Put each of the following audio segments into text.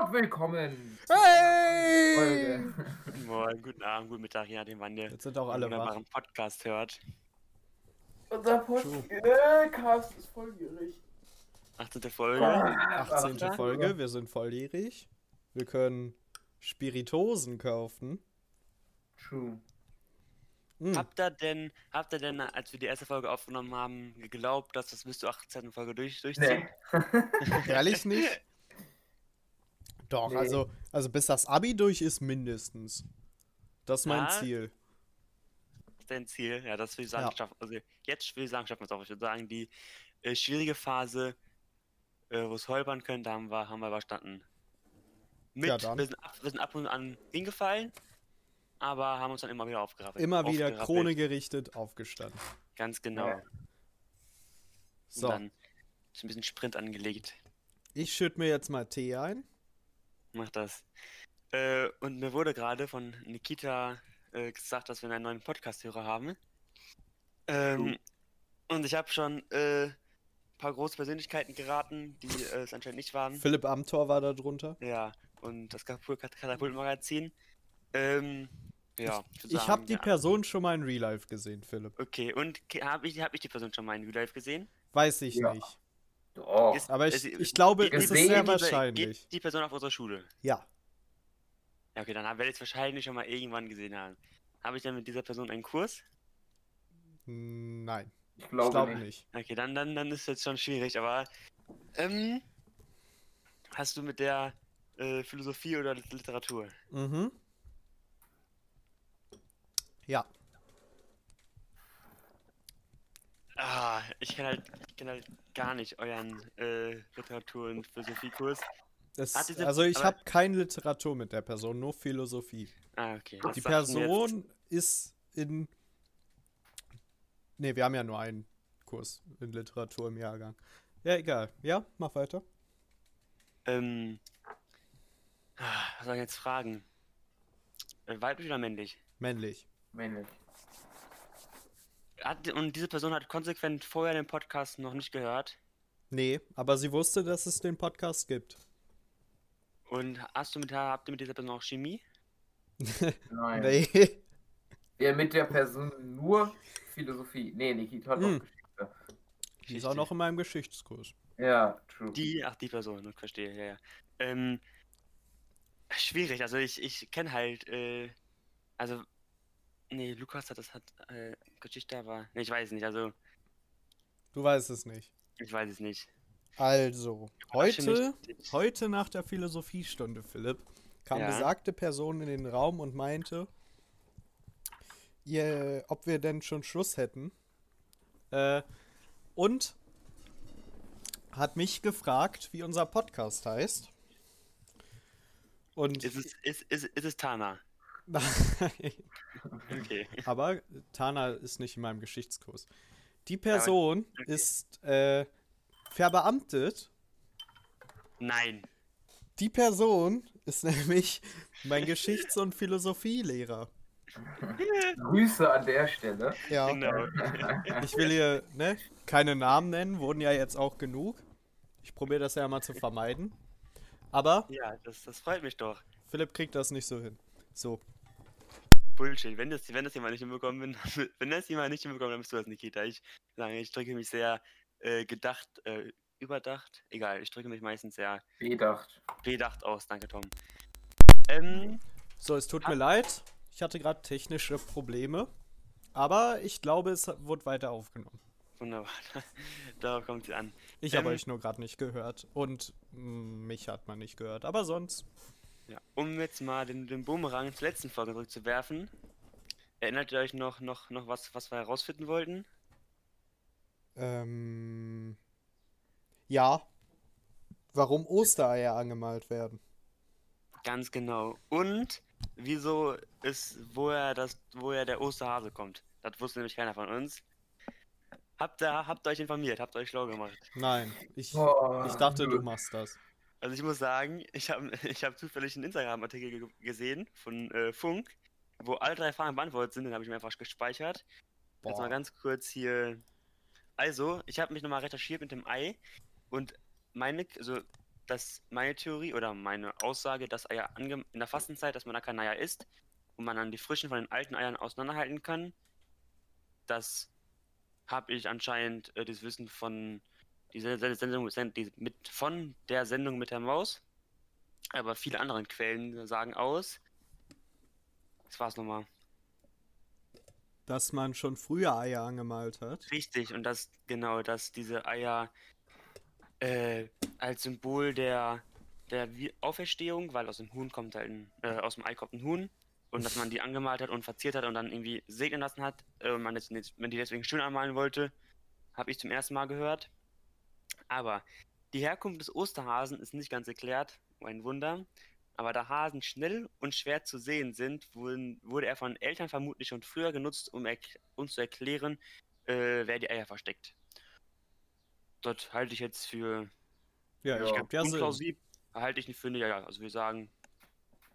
Und willkommen Hey! Folge. Moin, guten Abend, guten Mittag, je nachdem, wann ihr Jetzt sind auch alle wach. Podcast hört. Unser Podcast ist volljährig. 18. Folge. 18. Ach, Folge, wir sind volljährig. Wir können Spiritosen kaufen. True. Hm. Habt ihr denn, habt ihr denn, als wir die erste Folge aufgenommen haben, geglaubt, dass das bis zur 18. Folge durch, durchzieht? Nee. Ehrlich nicht? Doch, Nee. also, also bis das Abi durch ist mindestens. Das ist mein Ja. Ziel. Das ist dein Ziel? Ja, das will ich sagen, Ja. schaffen. Also jetzt will ich sagen, schaffen wir es auch. Ich würde sagen, die äh, schwierige Phase, äh, wo es holpern könnte, haben wir, haben wir überstanden. Mit, Ja, dann. wir, sind ab, wir sind ab und an hingefallen, aber haben uns dann immer wieder aufgerappelt. Immer wieder. Krone gerichtet, aufgestanden. Ganz genau. Ja. Und So, dann ist ein bisschen Sprint angelegt. ich schütte mir jetzt mal Tee ein. Mach das. Äh, und mir wurde gerade von Nikita äh, gesagt, dass wir einen neuen Podcast-Hörer haben. Ähm, und ich habe schon äh, ein paar große Persönlichkeiten geraten, die äh, es anscheinend nicht waren. Philipp Amthor war da drunter. Ja, und das Katapult- Katapult-Magazin. Ähm, ja, Ich sagen, habe die ja. Person schon mal in Real Life gesehen, Philipp. Okay, und habe ich, hab ich die Person schon mal in Real Life gesehen? Weiß ich Ja. nicht. Doch. Ist- Aber ich, es- ich glaube, es ist sehr die- wahrscheinlich. Geht die Person auf unserer Schule? Ja. Ja, okay, dann werde ich es wahrscheinlich schon mal irgendwann gesehen haben. Habe ich dann mit dieser Person einen Kurs? Nein, Ich glaube glaube nicht. nicht. Okay, dann, dann, dann ist jetzt schon schwierig, aber ähm, hast du mit der äh, Philosophie oder Lit- Literatur? Mhm. Ja. Ah, ich kenne halt, ich kenn halt gar nicht euren äh, Literatur- und Philosophiekurs. Diese- also ich habe keine Literatur mit der Person, nur Philosophie. Ah, okay. das Die Person ist in. Ne, wir haben ja nur einen Kurs in Literatur im Jahrgang. Ja, egal. Ja, mach weiter. Ähm, ah, was soll ich jetzt fragen? Äh, weiblich oder männlich? Männlich. Männlich. Hat, und diese Person hat konsequent vorher den Podcast noch nicht gehört. Nee, aber sie wusste, dass es den Podcast gibt. Und hast du mit, habt ihr mit dieser Person auch Chemie? Nein. Nee. Ja, mit der Person nur Philosophie. Nee, Nikita hat Hm. Geschichte. Die ist auch noch in meinem Geschichtskurs. Ja, true. Die, ach, die Person, ich verstehe, ja, ja. Ähm, schwierig, also ich, ich kenne halt, äh, also, nee, Lukas hat das, hat, äh, Geschichte, aber, nee, ich weiß nicht, also, Du weißt es nicht. ich weiß es nicht. Also, heute, heute nach der Philosophiestunde, Philipp, kam Ja. besagte Person in den Raum und meinte, ihr, ob wir denn schon Schluss hätten. Äh, und hat mich gefragt, wie unser Podcast heißt. Und Ist es, ist, ist, ist es Tana? Okay. aber Tana ist nicht in meinem Geschichtskurs. Die Person okay. ist äh, verbeamtet Nein. Die Person ist nämlich mein Geschichts- und Philosophielehrer. Grüße an der Stelle. Ja, Genau. ich will hier ne, keine Namen nennen, wurden ja jetzt auch genug. Ich probiere das ja mal zu vermeiden. Aber Ja, das, das freut mich doch. Philipp kriegt das nicht so hin. So, Bullshit. Wenn das, wenn das jemand nicht hinbekommen will, wenn das jemand nicht hinbekommt, dann bist du das, Nikita. Ich sage, ich drücke mich sehr äh, gedacht, äh, überdacht. Egal, ich drücke mich meistens sehr Bedacht. bedacht aus. Danke, Tom. Ähm, so es tut mir leid. Ich hatte gerade technische Probleme. Aber ich glaube, es wurde weiter aufgenommen. wunderbar. Darauf kommt sie an. Ich habe Ähm. euch nur gerade nicht gehört. Und mm, mich hat man nicht gehört. Aber sonst. Ja. Um jetzt mal den, den Boomerang zur letzten Folge zurückzuwerfen. Erinnert ihr euch noch, noch, noch was, was wir herausfinden wollten? Ähm, ja. Warum Ostereier angemalt werden? Ganz genau. Und wieso ist, woher das, woher der Osterhase kommt. Das wusste nämlich keiner von uns. Habt ihr, habt ihr euch informiert, habt ihr euch schlau gemacht. Nein, ich, Boah, ich dachte, nö. du machst das. Also ich muss sagen, ich habe ich hab zufällig einen Instagram-Artikel ge gesehen von äh, Funk, wo alle drei Fragen beantwortet sind, den habe ich mir einfach gespeichert. Jetzt mal Boah. ganz kurz hier. Also, ich habe mich nochmal recherchiert mit dem Ei und meine, also dass meine Theorie oder meine Aussage, dass Eier in der Fastenzeit, dass man da keine Eier isst und man dann die frischen von den alten Eiern auseinanderhalten kann, das habe ich anscheinend äh, das Wissen von dieser Sendung mit, von der Sendung mit der Maus. Aber viele andere Quellen sagen aus. Das war's nochmal. Dass man schon früher Eier angemalt hat. Richtig, und das, genau, dass diese Eier äh, als Symbol der, der Auferstehung, weil aus dem Huhn kommt halt ein, äh, aus dem Ei kommt ein Huhn, und dass man die angemalt hat und verziert hat und dann irgendwie segnen lassen hat, äh, und man, jetzt, man die deswegen schön anmalen wollte, habe ich zum ersten Mal gehört. Aber die Herkunft des Osterhasen ist nicht ganz erklärt, ein Wunder. Aber da Hasen schnell und schwer zu sehen sind, wurden, wurde er von Eltern vermutlich schon früher genutzt, um uns zu erklären, äh, wer die Eier versteckt. Dort halte ich jetzt für ja, ich glaube, ja, unplausibel. Halte ich nicht für, ja, also wir sagen,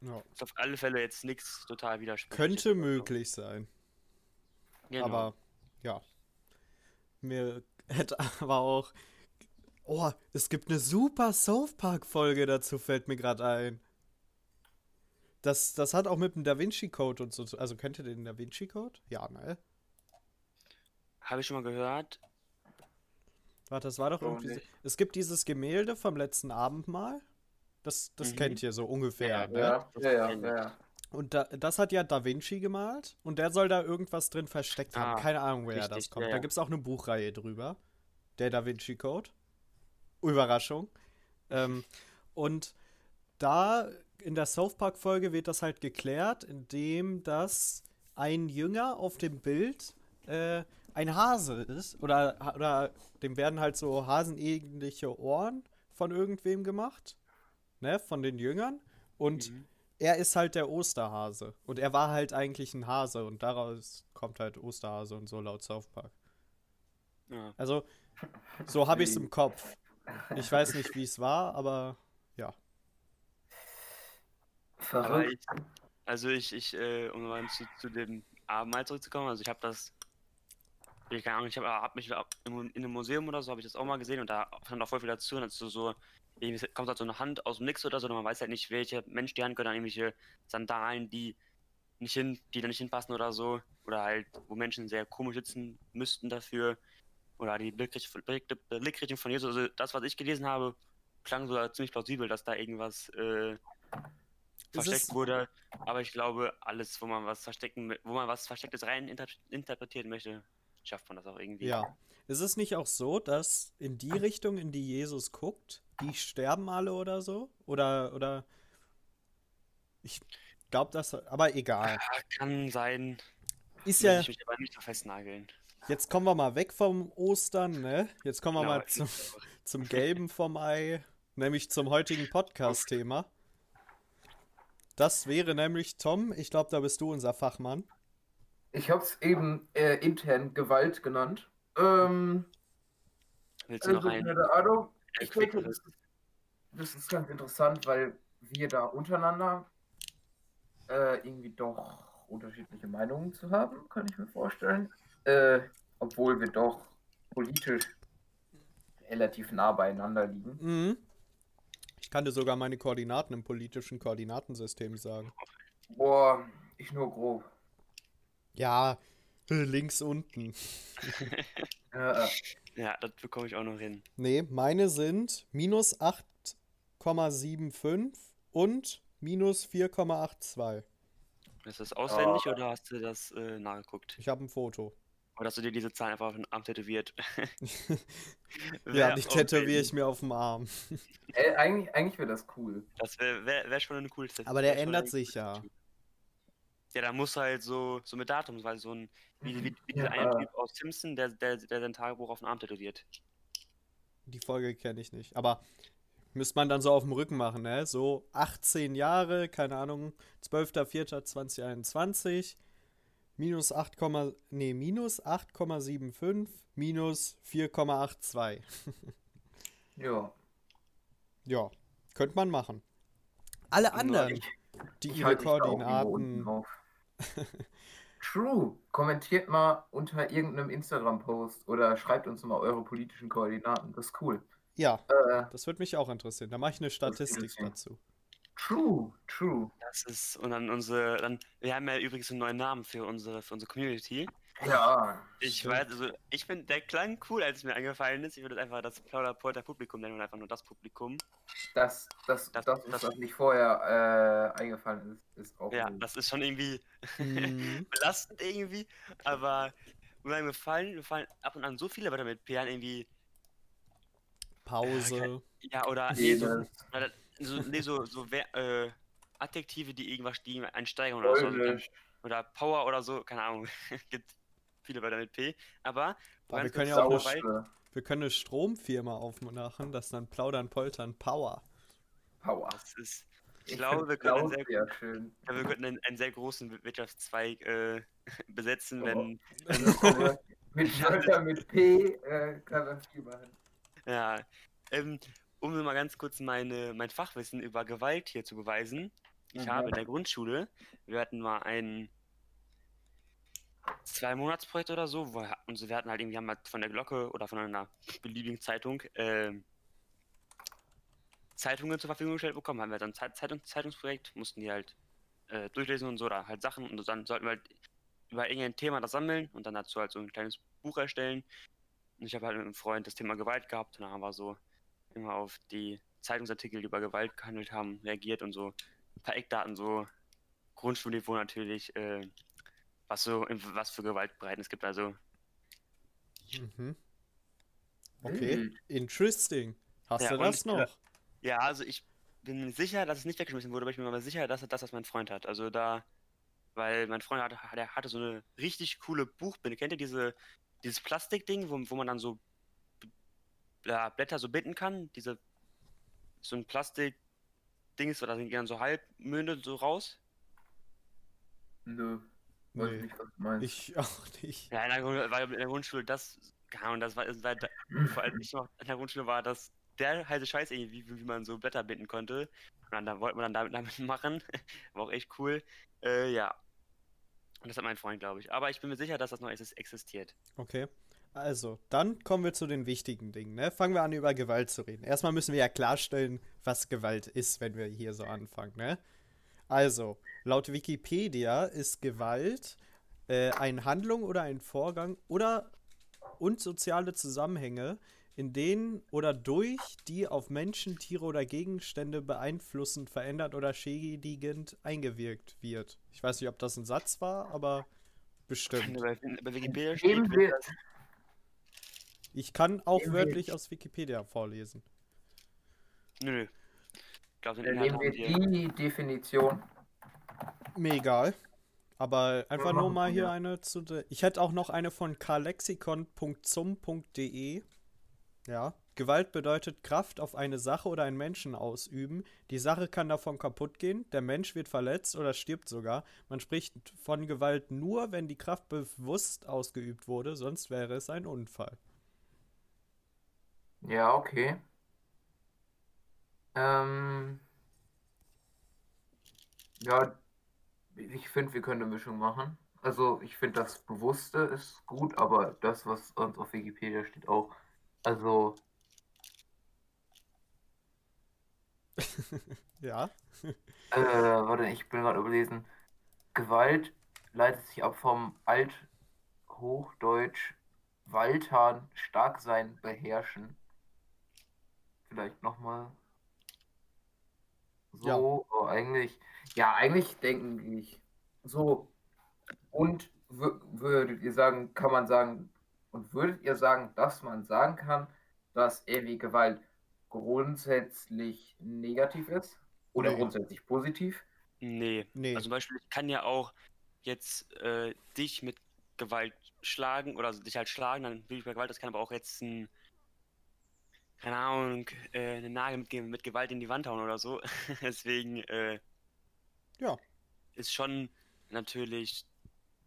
ja. ist auf alle Fälle jetzt nichts total widersprüchlich. Könnte möglich sein. Genau. Aber ja. Mir hätte aber auch Oh, es gibt eine super South Park-Folge dazu, fällt mir gerade ein. Das, das hat auch mit dem Da Vinci Code und so. Also kennt ihr den Da Vinci Code? Ja, ne? Habe ich schon mal gehört. Warte, das war doch irgendwie. So, es gibt dieses Gemälde vom letzten Abendmahl. Das, das mhm. kennt ihr so ungefähr, ja, ne? Ja, ja, ja, ja. Und da, das hat ja Da Vinci gemalt und der soll da irgendwas drin versteckt haben. Ah, Keine Ahnung, woher das kommt. Ja, ja. Da gibt es auch eine Buchreihe drüber. Der Da Vinci Code. Überraschung. Ähm, und da in der South Park-Folge wird das halt geklärt, indem das ein Jünger auf dem Bild äh, ein Hase ist. Oder, oder dem werden halt so hasenähnliche Ohren von irgendwem gemacht. Ne, von den Jüngern. Und mhm. er ist halt der Osterhase. Und er war halt eigentlich ein Hase. Und daraus kommt halt Osterhase und so laut South Park. Ja. Also, so habe ich es im Kopf. Ich weiß nicht, wie es war, aber ja. Aber ich, also ich, ich äh, um mal zu, zu dem Abendmahl zurückzukommen, also ich habe das, ich keine Ahnung, ich habe hab mich in einem Museum oder so, habe ich das auch mal gesehen und da stand auch voll viel dazu und dazu so, kommt halt so eine Hand aus dem Nix oder so und man weiß halt nicht, welche Mensch die Hand gehört, dann irgendwelche Sandalen, die nicht hin, die da nicht hinpassen oder so, oder halt, wo Menschen sehr komisch sitzen müssten dafür oder die Blickrichtung von Jesus, also das, was ich gelesen habe, klang so ziemlich plausibel, dass da irgendwas äh, versteckt wurde. Aber ich glaube, alles, wo man was verstecken, wo man was Verstecktes rein inter interpretieren möchte, schafft man das auch irgendwie. Ja. Ist es nicht auch so, dass in die Richtung, in die Jesus guckt, die sterben alle oder so? Oder, oder. Ich glaube, das. Aber egal. Ja, kann sein. Ist ja. Ich mich aber nicht festnageln. Jetzt kommen wir mal weg vom Ostern, ne? Jetzt kommen wir genau, mal zum, zum Gelben vom Ei, nämlich zum heutigen Podcast-Thema. Das wäre nämlich, Tom, ich glaube, da bist du unser Fachmann. Ich habe es eben äh, intern Gewalt genannt. Ähm, Willst du also, noch einen? Ahnung, ich denke, das ist, das ist ganz interessant, weil wir da untereinander äh, irgendwie doch unterschiedliche Meinungen zu haben, kann ich mir vorstellen äh, obwohl wir doch politisch relativ nah beieinander liegen. Mhm. Ich kann dir sogar meine Koordinaten im politischen Koordinatensystem sagen. Boah, ich nur grob. Ja, links unten. ja, ja, das bekomme ich auch noch hin. Nee, meine sind minus 8,75 und minus 4,82. Ist das auswendig oh. oder hast du das äh, nachgeguckt? Ich habe ein Foto. Oder hast du dir diese Zahlen einfach auf den Arm tätowiert? ja, die tätowiere ich mir auf dem Arm. Ey, eigentlich eigentlich wäre das cool. Das wäre wär, wär schon eine coole Tätowier. Aber der ändert sich ja. Ja, da muss halt so, so mit Datum, weil so ein, wie, wie, wie ja. ein Typ aus Simpson, der, der, der sein Tagebuch auf dem Arm tätowiert. Die Folge kenne ich nicht. Aber müsste man dann so auf dem Rücken machen, ne? So 18 Jahre, keine Ahnung, 12.04.2021 minus 8, nee, minus 8,75 minus 4,82. ja. Ja, könnte man machen. Alle anderen, ich, die ich ihre Koordinaten. True. Kommentiert mal unter irgendeinem Instagram-Post oder schreibt uns mal eure politischen Koordinaten. Das ist cool. Ja, äh, das würde mich auch interessieren. Da mache ich eine Statistik dazu. True, true. Das ist, und dann unsere, dann, wir haben ja übrigens einen neuen Namen für unsere, für unsere Community. Ja. Ich stimmt. weiß, also ich finde, der klang cool, als es mir eingefallen ist. Ich würde einfach das Plauderpolter Publikum nennen und einfach nur das Publikum. Das, das, das, das, das was nicht vorher äh, eingefallen ist, ist auch. Ja, gut. das ist schon irgendwie mhm. belastend irgendwie, aber mir fallen, mir fallen ab und an so viele Wörter mit P an, irgendwie. Pause. Ja, oder nee, so, so, nee, so, so äh, Adjektive, die irgendwas, die einsteigen oder so. Oder Power oder so, keine Ahnung. Gibt viele Wörter mit P. Aber wir können ja auch eine, wir können eine Stromfirma aufmachen, das dann Plaudern, Poltern, Power. Power. Das ist, ich, ich glaube, wir können, sehr, ja, ja, wir könnten einen, einen, sehr großen Wirtschaftszweig äh, besetzen, oh. wenn. wenn mit Wörter mit P äh, kann man viel machen. Ja. Ähm, um mal ganz kurz meine, mein Fachwissen über Gewalt hier zu beweisen. Ich mhm. habe in der Grundschule, wir hatten mal ein zwei Monatsprojekt oder so, wo wir, und wir hatten halt irgendwie haben halt von der Glocke oder von einer beliebigen Zeitung äh, Zeitungen zur Verfügung gestellt bekommen, haben wir dann ein Zeitung, Zeitungsprojekt, mussten die halt äh, durchlesen und so, oder halt Sachen und dann sollten wir halt über irgendein Thema das sammeln und dann dazu halt so ein kleines Buch erstellen. Und ich habe halt mit einem Freund das Thema Gewalt gehabt und dann haben wir so immer auf die Zeitungsartikel, die über Gewalt gehandelt haben, reagiert und so ein paar Eckdaten, so Grundschulniveau natürlich, äh, was so, was für Gewaltbreiten es gibt, also. Mhm. Okay, mhm. interesting. Hast ja, du das noch? Ja, also ich bin sicher, dass es nicht weggeschmissen wurde, aber ich bin mir aber sicher, dass das, was mein Freund hat. Also da, weil mein Freund hatte, der hatte so eine richtig coole Buchbinde. Kennt ihr diese, dieses Plastikding, wo, wo man dann so ja, Blätter so binden kann? Diese, so ein Plastik-Ding ist, oder sind die dann so halb Mühne so raus? Nö. Weiß nee. nicht, was du meinst. Ich auch nicht. Ja, in der, weil in der Grundschule das, ja, und das war, das war vor allem ich noch in der Grundschule war das der heiße Scheiß irgendwie, wie, wie man so Blätter binden konnte. Und dann da wollte man dann damit, damit machen. war auch echt cool. Äh, ja. Und das hat mein Freund, glaube ich. Aber ich bin mir sicher, dass das noch existiert. Okay. Also, dann kommen wir zu den wichtigen Dingen. Ne? Fangen wir an, über Gewalt zu reden. Erstmal müssen wir ja klarstellen, was Gewalt ist, wenn wir hier so anfangen. Ne? Also, laut Wikipedia ist Gewalt äh, eine Handlung oder ein Vorgang oder und soziale Zusammenhänge, in denen oder durch die auf Menschen, Tiere oder Gegenstände beeinflussend, verändert oder schädigend eingewirkt wird. Ich weiß nicht, ob das ein Satz war, aber bestimmt. Bei, Wikipedia steht, ich kann auch wörtlich aus Wikipedia vorlesen. Nö. Ich glaube, den Inhalt haben die Definition. Mir egal. Aber einfach nur mal hier eine zu. De ich hätte auch noch eine von karlexikon.zum.de. Ja. Gewalt bedeutet Kraft auf eine Sache oder einen Menschen ausüben. Die Sache kann davon kaputt gehen, der Mensch wird verletzt oder stirbt sogar. Man spricht von Gewalt nur, wenn die Kraft bewusst ausgeübt wurde, sonst wäre es ein Unfall. Ja, okay. Ähm, ja, ich finde, wir können eine Mischung machen. Also ich finde, das Bewusste ist gut, aber das, was uns auf Wikipedia steht, auch. Also. ja. äh, warte, ich bin gerade überlesen. Gewalt leitet sich ab vom Althochdeutsch Waltern, stark sein, beherrschen. Vielleicht nochmal. So, ja. oh, eigentlich. Ja, eigentlich denke ich. So. Und würdet ihr sagen, kann man sagen, und würdet ihr sagen, dass man sagen kann, dass irgendwie Gewalt grundsätzlich negativ ist? Oder nee. grundsätzlich positiv? Nee. nee. Also zum Beispiel, ich kann ja auch jetzt äh, dich mit Gewalt schlagen oder dich halt schlagen, dann will ich bei Gewalt, das kann aber auch jetzt ein, keine Ahnung, äh, eine Nagel mit, mit, Gewalt in die Wand hauen oder so. Deswegen, äh, ja. Ist schon natürlich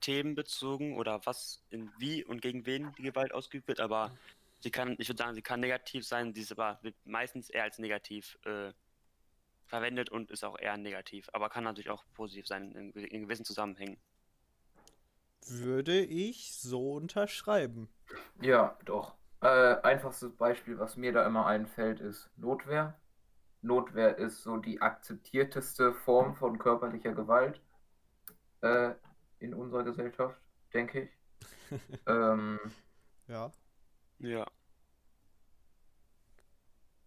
themenbezogen oder was in wie und gegen wen die Gewalt ausgeübt wird, aber sie kann, ich würde sagen, sie kann negativ sein, sie ist aber wird meistens eher als negativ äh, verwendet und ist auch eher negativ, aber kann natürlich auch positiv sein in, in gewissen Zusammenhängen. Würde ich so unterschreiben. Ja, doch. Äh, einfachstes Beispiel, was mir da immer einfällt, ist Notwehr. Notwehr ist so die akzeptierteste Form von körperlicher Gewalt äh, in unserer Gesellschaft, denke ich. ähm, ja. Ja.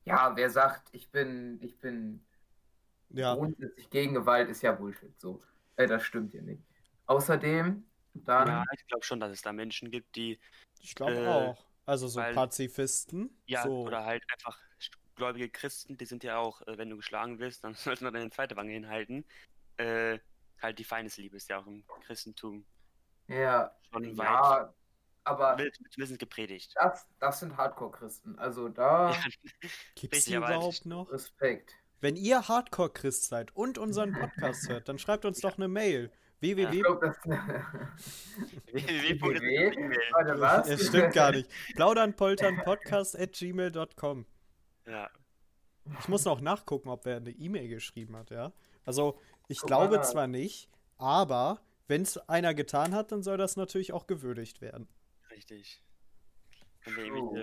Ja, wer sagt, ich bin, ich bin ja. grundsätzlich gegen Gewalt, ist ja Bullshit. So, äh, das stimmt ja nicht. Außerdem, dann. Ja, ich glaube schon, dass es da Menschen gibt, die. Ich glaube äh, auch. Also so weil, Pazifisten. Ja, so. oder halt einfach gläubige Christen, die sind ja auch, äh, wenn du geschlagen wirst, dann sollst du deine zweite Wange hinhalten. Äh, halt die Feindesliebe ist ja auch im Christentum. Ja, schon weit. Ja, aber. Zumindest gepredigt. Das, das sind Hardcore-Christen. Also da. Gibt es die überhaupt noch? Respekt. Wenn ihr Hardcore-Christ seid und unseren Podcast hört, dann schreibt uns doch eine Mail. Www. Warte, was? Es stimmt gar nicht. Plaudernpolternpodcast at gmail.com. Ja. Ich muss noch nachgucken, ob er eine E-Mail geschrieben hat, ja. Also, ich Guck glaube zwar nicht, aber wenn es einer getan hat, dann soll das natürlich auch gewürdigt werden. Richtig. Oh.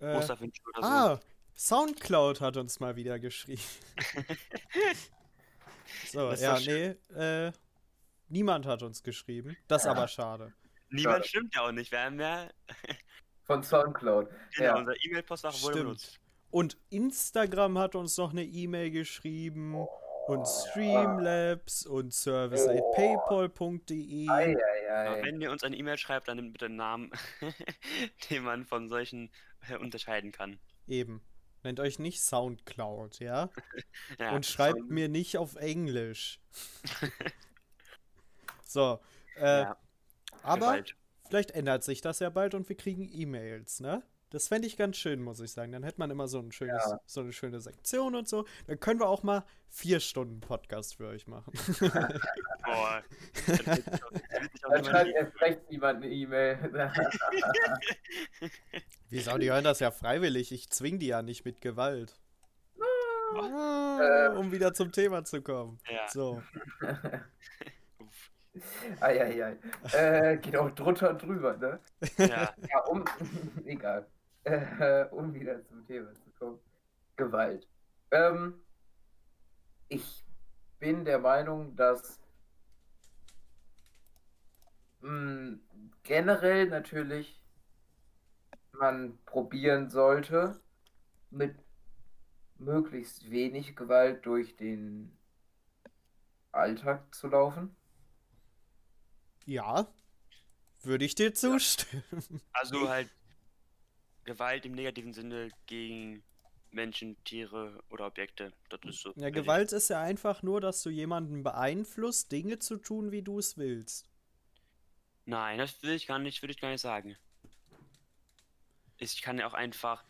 Äh, ah, Soundcloud hat uns mal wieder geschrieben. so, ja, nee, äh, niemand hat uns geschrieben. Das ist ja. aber schade. Niemand schade. stimmt ja auch nicht. Wir haben ja. Von Soundcloud. Genau, ja. unser E-Mail-Postfach wurde benutzt. Und Instagram hat uns noch eine E-Mail geschrieben. Oh und Streamlabs und service.paypal.de. Ja, wenn ihr uns eine E-Mail schreibt, dann nehmt bitte einen Namen, den man von solchen äh, unterscheiden kann. Eben. Nennt euch nicht Soundcloud, ja? ja und schreibt Sound... mir nicht auf Englisch. So. Äh, ja, aber vielleicht ändert sich das ja bald und wir kriegen E-Mails, ne? Das fände ich ganz schön, muss ich sagen. Dann hätte man immer so, ein schönes, ja. so eine schöne Sektion und so. Dann können wir auch mal vier Stunden Podcast für euch machen. Boah. Dann schreibt erst recht niemand eine E-Mail. Wieso? Die hören das ja freiwillig. Ich zwing die ja nicht mit Gewalt. Ah, um wieder zum Thema zu kommen. Ja. So. Eieiei. Äh, geht auch drunter und drüber, ne? Ja. ja um, egal. Äh, um wieder zum Thema zu kommen. Gewalt. Ähm, ich bin der Meinung, dass mh, hm, generell natürlich man probieren sollte, mit möglichst wenig Gewalt durch den Alltag zu laufen. Ja, würde ich dir zustimmen. Also halt Gewalt im negativen Sinne gegen Menschen, Tiere oder Objekte. Das ist so. Ja, Gewalt ist ja einfach nur, dass du jemanden beeinflusst, Dinge zu tun, wie du es willst. Nein, das will ich gar nicht, würde ich gar nicht sagen. Ich kann ja auch einfach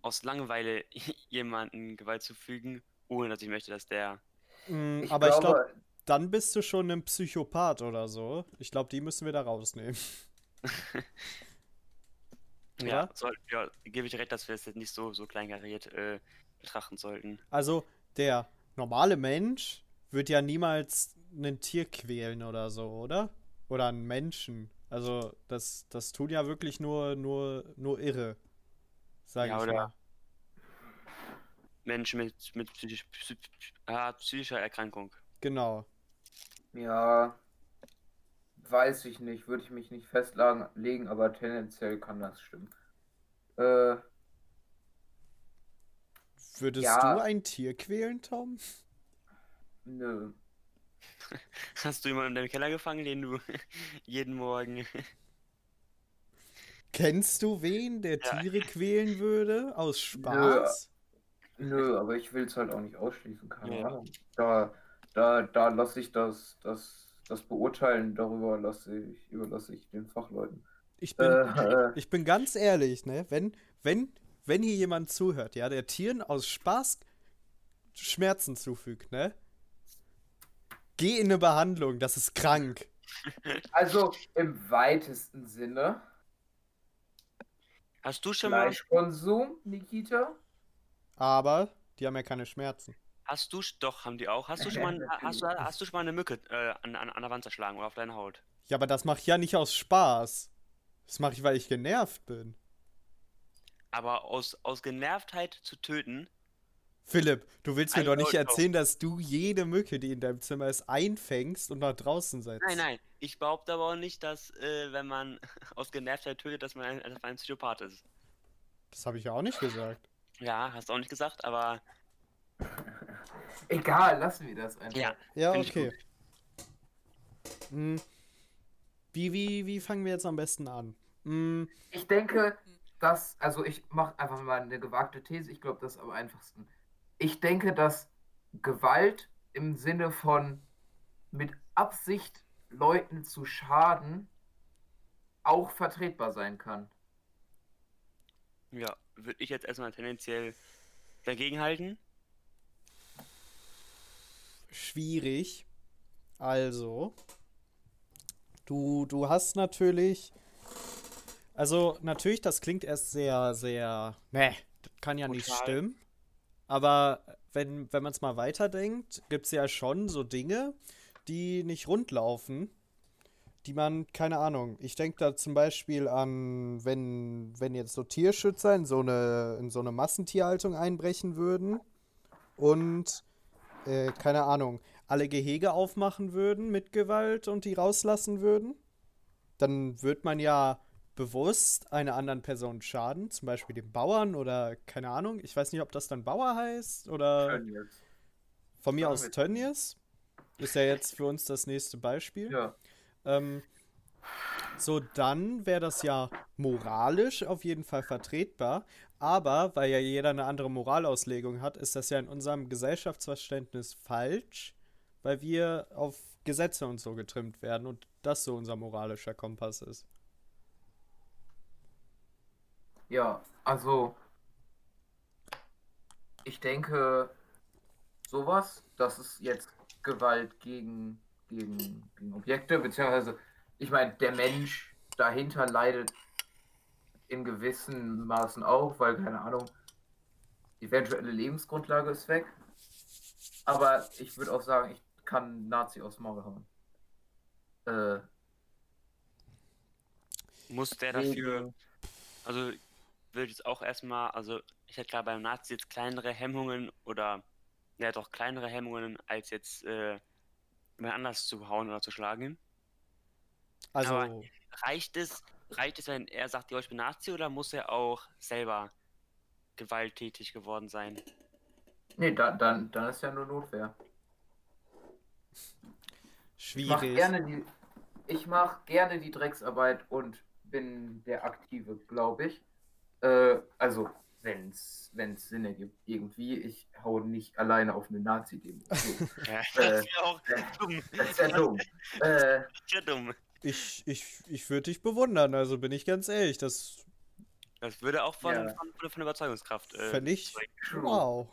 aus Langeweile jemanden Gewalt zufügen, ohne dass ich möchte, dass der. Mm, ich aber glaube, ich glaube, dann bist du schon ein Psychopath oder so. Ich glaube, die müssen wir da rausnehmen. ja, soll, ja, gebe ich recht, dass wir es jetzt nicht so, so kleinkariert äh, betrachten sollten. Also, der normale Mensch wird ja niemals ein Tier quälen oder so, oder? Oder einen Menschen. Also, das, das tun ja wirklich nur, nur, nur Irre. Sag ja, ich oder mal. Menschen mit, mit psychisch, psych, ah, psychischer Erkrankung. Genau. Ja, weiß ich nicht, würde ich mich nicht festlegen, aber tendenziell kann das stimmen. Äh, Würdest ja. du ein Tier quälen, Tom? Nö. Hast du jemanden in deinem Keller gefangen, den du jeden Morgen. Kennst du wen, der ja. Tiere quälen würde? Aus Spaß? Nö, Nö aber ich will es halt auch nicht ausschließen, keine ja. Ahnung. Da da, da lasse ich das, das, das Beurteilen darüber lasse ich, überlasse ich den Fachleuten. Ich bin, äh, ich bin ganz ehrlich, ne? Wenn, wenn, wenn hier jemand zuhört, ja, der Tieren aus Spaß Schmerzen zufügt, ne? Geh in eine Behandlung, das ist krank. Also im weitesten Sinne. Hast du schon mal Fleischkonsum, Nikita? Aber die haben ja keine Schmerzen. Hast du, doch, haben die auch. Hast du schon mal, hast du, hast du schon mal eine Mücke äh, an, an, an der Wand zerschlagen oder auf deine Haut? Ja, aber das mache ich ja nicht aus Spaß. Das mache ich, weil ich genervt bin. Aber aus, aus Genervtheit zu töten. Philipp, du willst mir doch nicht erzählen, dass du jede Mücke, die in deinem Zimmer ist, einfängst und nach draußen setzt. Nein, nein. Ich behaupte aber auch nicht, dass, äh, wenn man aus Genervtheit tötet, dass man ein, ein Psychopath ist. Das habe ich ja auch nicht gesagt. Ja, hast du auch nicht gesagt, aber. Egal, lassen wir das einfach. Ja, ja okay. Hm. Wie, wie, wie fangen wir jetzt am besten an? Hm. Ich denke, dass, also ich mache einfach mal eine gewagte These, ich glaube, das ist am einfachsten. Ich denke, dass Gewalt im Sinne von mit Absicht Leuten zu schaden auch vertretbar sein kann. Ja, würde ich jetzt erstmal tendenziell dagegen halten. Schwierig. Also, du, du hast natürlich. Also, natürlich, das klingt erst sehr, sehr. Ne, das kann ja Total. nicht stimmen. Aber wenn, wenn man es mal weiterdenkt, gibt es ja schon so Dinge, die nicht rund laufen die man, keine Ahnung, ich denke da zum Beispiel an, wenn, wenn jetzt so Tierschützer in so eine, in so eine Massentierhaltung einbrechen würden und, äh, keine Ahnung, alle Gehege aufmachen würden mit Gewalt und die rauslassen würden, dann wird man ja bewusst einer anderen Person schaden, zum Beispiel dem Bauern oder keine Ahnung, ich weiß nicht, ob das dann Bauer heißt oder Tönnies. von mir aus Tönnies. Ist ja jetzt für uns das nächste Beispiel. Ja. Ähm, so, dann wäre das ja moralisch auf jeden Fall vertretbar. Aber weil ja jeder eine andere Moralauslegung hat, ist das ja in unserem Gesellschaftsverständnis falsch, weil wir auf Gesetze und so getrimmt werden und das so unser moralischer Kompass ist. Ja, also ich denke, sowas, das ist jetzt Gewalt gegen gegen, gegen Objekte, beziehungsweise, ich meine, der Mensch dahinter leidet in gewissen Maßen auch, weil, keine Ahnung, die eventuelle Lebensgrundlage ist weg. Aber ich würde auch sagen, ich kann Nazi aus Maul hauen. Äh, Muss der dafür. Also, würde ich jetzt auch erstmal. Also, ich hätte klar beim Nazi jetzt kleinere Hemmungen oder. Ja, doch kleinere Hemmungen als jetzt äh, jemand anders zu hauen oder zu schlagen. Also Aber reicht es, reicht es, wenn er sagt, ja, ich bin Nazi, oder muss er auch selber gewalttätig geworden sein? Nee, da, dann, dann ist ja nur Notwehr. Schwierig. Ich mache gerne, die, ich mach gerne die Drecksarbeit und bin der Aktive, glaube ich. Äh, also wenn es Sinn ergibt, irgendwie. Ich hau nicht alleine auf eine Nazi-Demo. So. ja, das äh, wäre auch äh, dumm. Das ist ja dumm. äh, ja dumm. Ich, ich, ich würde dich bewundern, also bin ich ganz ehrlich. Das, das würde auch von, ja. von, von, Überzeugungskraft. Äh, Fände ich. Wow.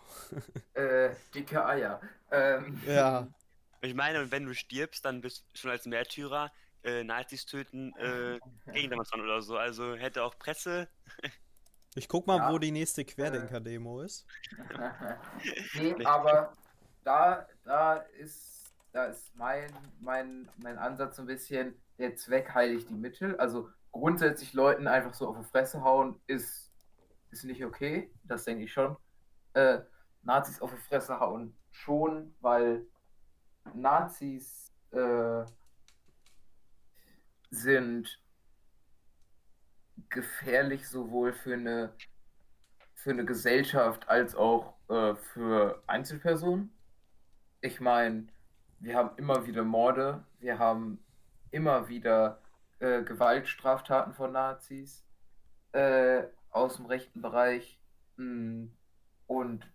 äh, dicke Eier. Ähm, ja. Ich meine, wenn du stirbst, dann bist du schon als Märtyrer äh, Nazis töten äh, gegen Demonstranten oder so. Also hätte auch Presse ich guck mal, ja. wo die nächste Querdenker-Demo ist. nee, aber da, da ist, da ist mein, mein, mein Ansatz so ein bisschen, der Zweck heiligt die Mittel. Also grundsätzlich Leuten einfach so auf die Fresse hauen, ist, ist nicht okay. Das denke ich schon. Äh, Nazis auf die Fresse hauen schon, weil Nazis äh, sind gefährlich sowohl für eine, für eine Gesellschaft als auch äh, für Einzelpersonen. Ich meine, wir haben immer wieder Morde, wir haben immer wieder äh, Gewaltstraftaten von Nazis äh, aus dem rechten Bereich. Mm, und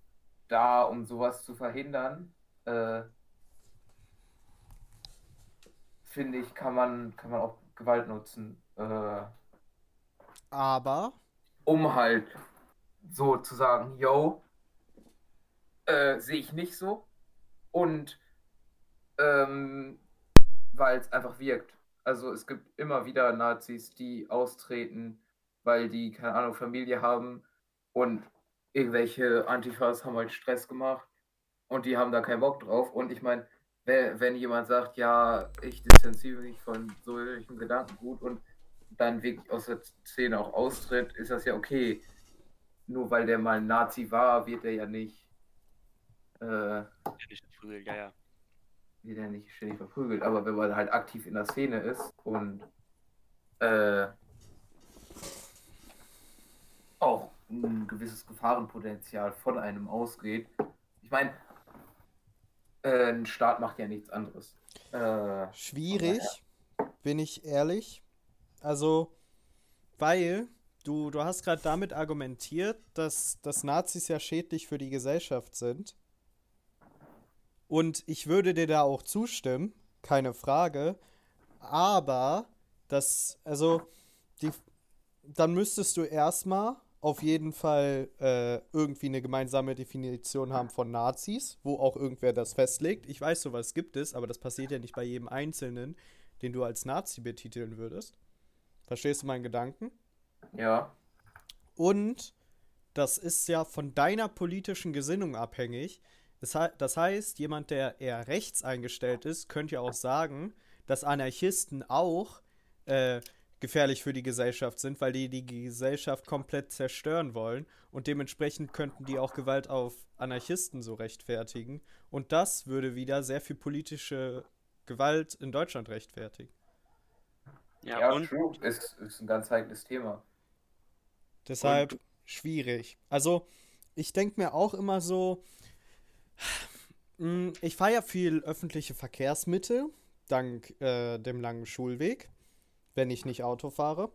da, um sowas zu verhindern, äh, finde ich, kann man, kann man auch Gewalt nutzen. Äh, aber. Um halt so zu sagen, yo, äh, sehe ich nicht so. Und ähm, weil es einfach wirkt. Also es gibt immer wieder Nazis, die austreten, weil die, keine Ahnung, Familie haben und irgendwelche Antifas haben halt Stress gemacht und die haben da keinen Bock drauf. Und ich meine, wenn jemand sagt, ja, ich distanziere mich von solchen Gedankengut und dann wirklich aus der Szene auch austritt, ist das ja okay. nur weil der mal Nazi war, wird er ja nicht. Äh, nicht verprügelt, ja, ja. Wird er nicht ständig verprügelt, aber wenn man halt aktiv in der Szene ist und äh, auch ein gewisses Gefahrenpotenzial von einem ausgeht. Ich meine, äh, ein Staat macht ja nichts anderes. Äh, Schwierig, bin ich ehrlich. Also, weil du, du hast gerade damit argumentiert, dass, dass Nazis ja schädlich für die Gesellschaft sind. Und ich würde dir da auch zustimmen, keine Frage. Aber das, also, die, dann müsstest du erstmal auf jeden Fall äh, irgendwie eine gemeinsame Definition haben von Nazis, wo auch irgendwer das festlegt. Ich weiß, sowas gibt es, aber das passiert ja nicht bei jedem Einzelnen, den du als Nazi betiteln würdest. Verstehst du meinen Gedanken? Ja. Und das ist ja von deiner politischen Gesinnung abhängig. Das heißt, jemand, der eher rechts eingestellt ist, könnte ja auch sagen, dass Anarchisten auch äh, gefährlich für die Gesellschaft sind, weil die die Gesellschaft komplett zerstören wollen und dementsprechend könnten die auch Gewalt auf Anarchisten so rechtfertigen und das würde wieder sehr viel politische Gewalt in Deutschland rechtfertigen. Ja, ja und true. Ist, ist ein ganz heikles Thema. Deshalb und? schwierig. Also, ich denke mir auch immer so, ich fahre ja viel öffentliche Verkehrsmittel, dank äh, dem langen Schulweg wenn ich nicht Auto fahre.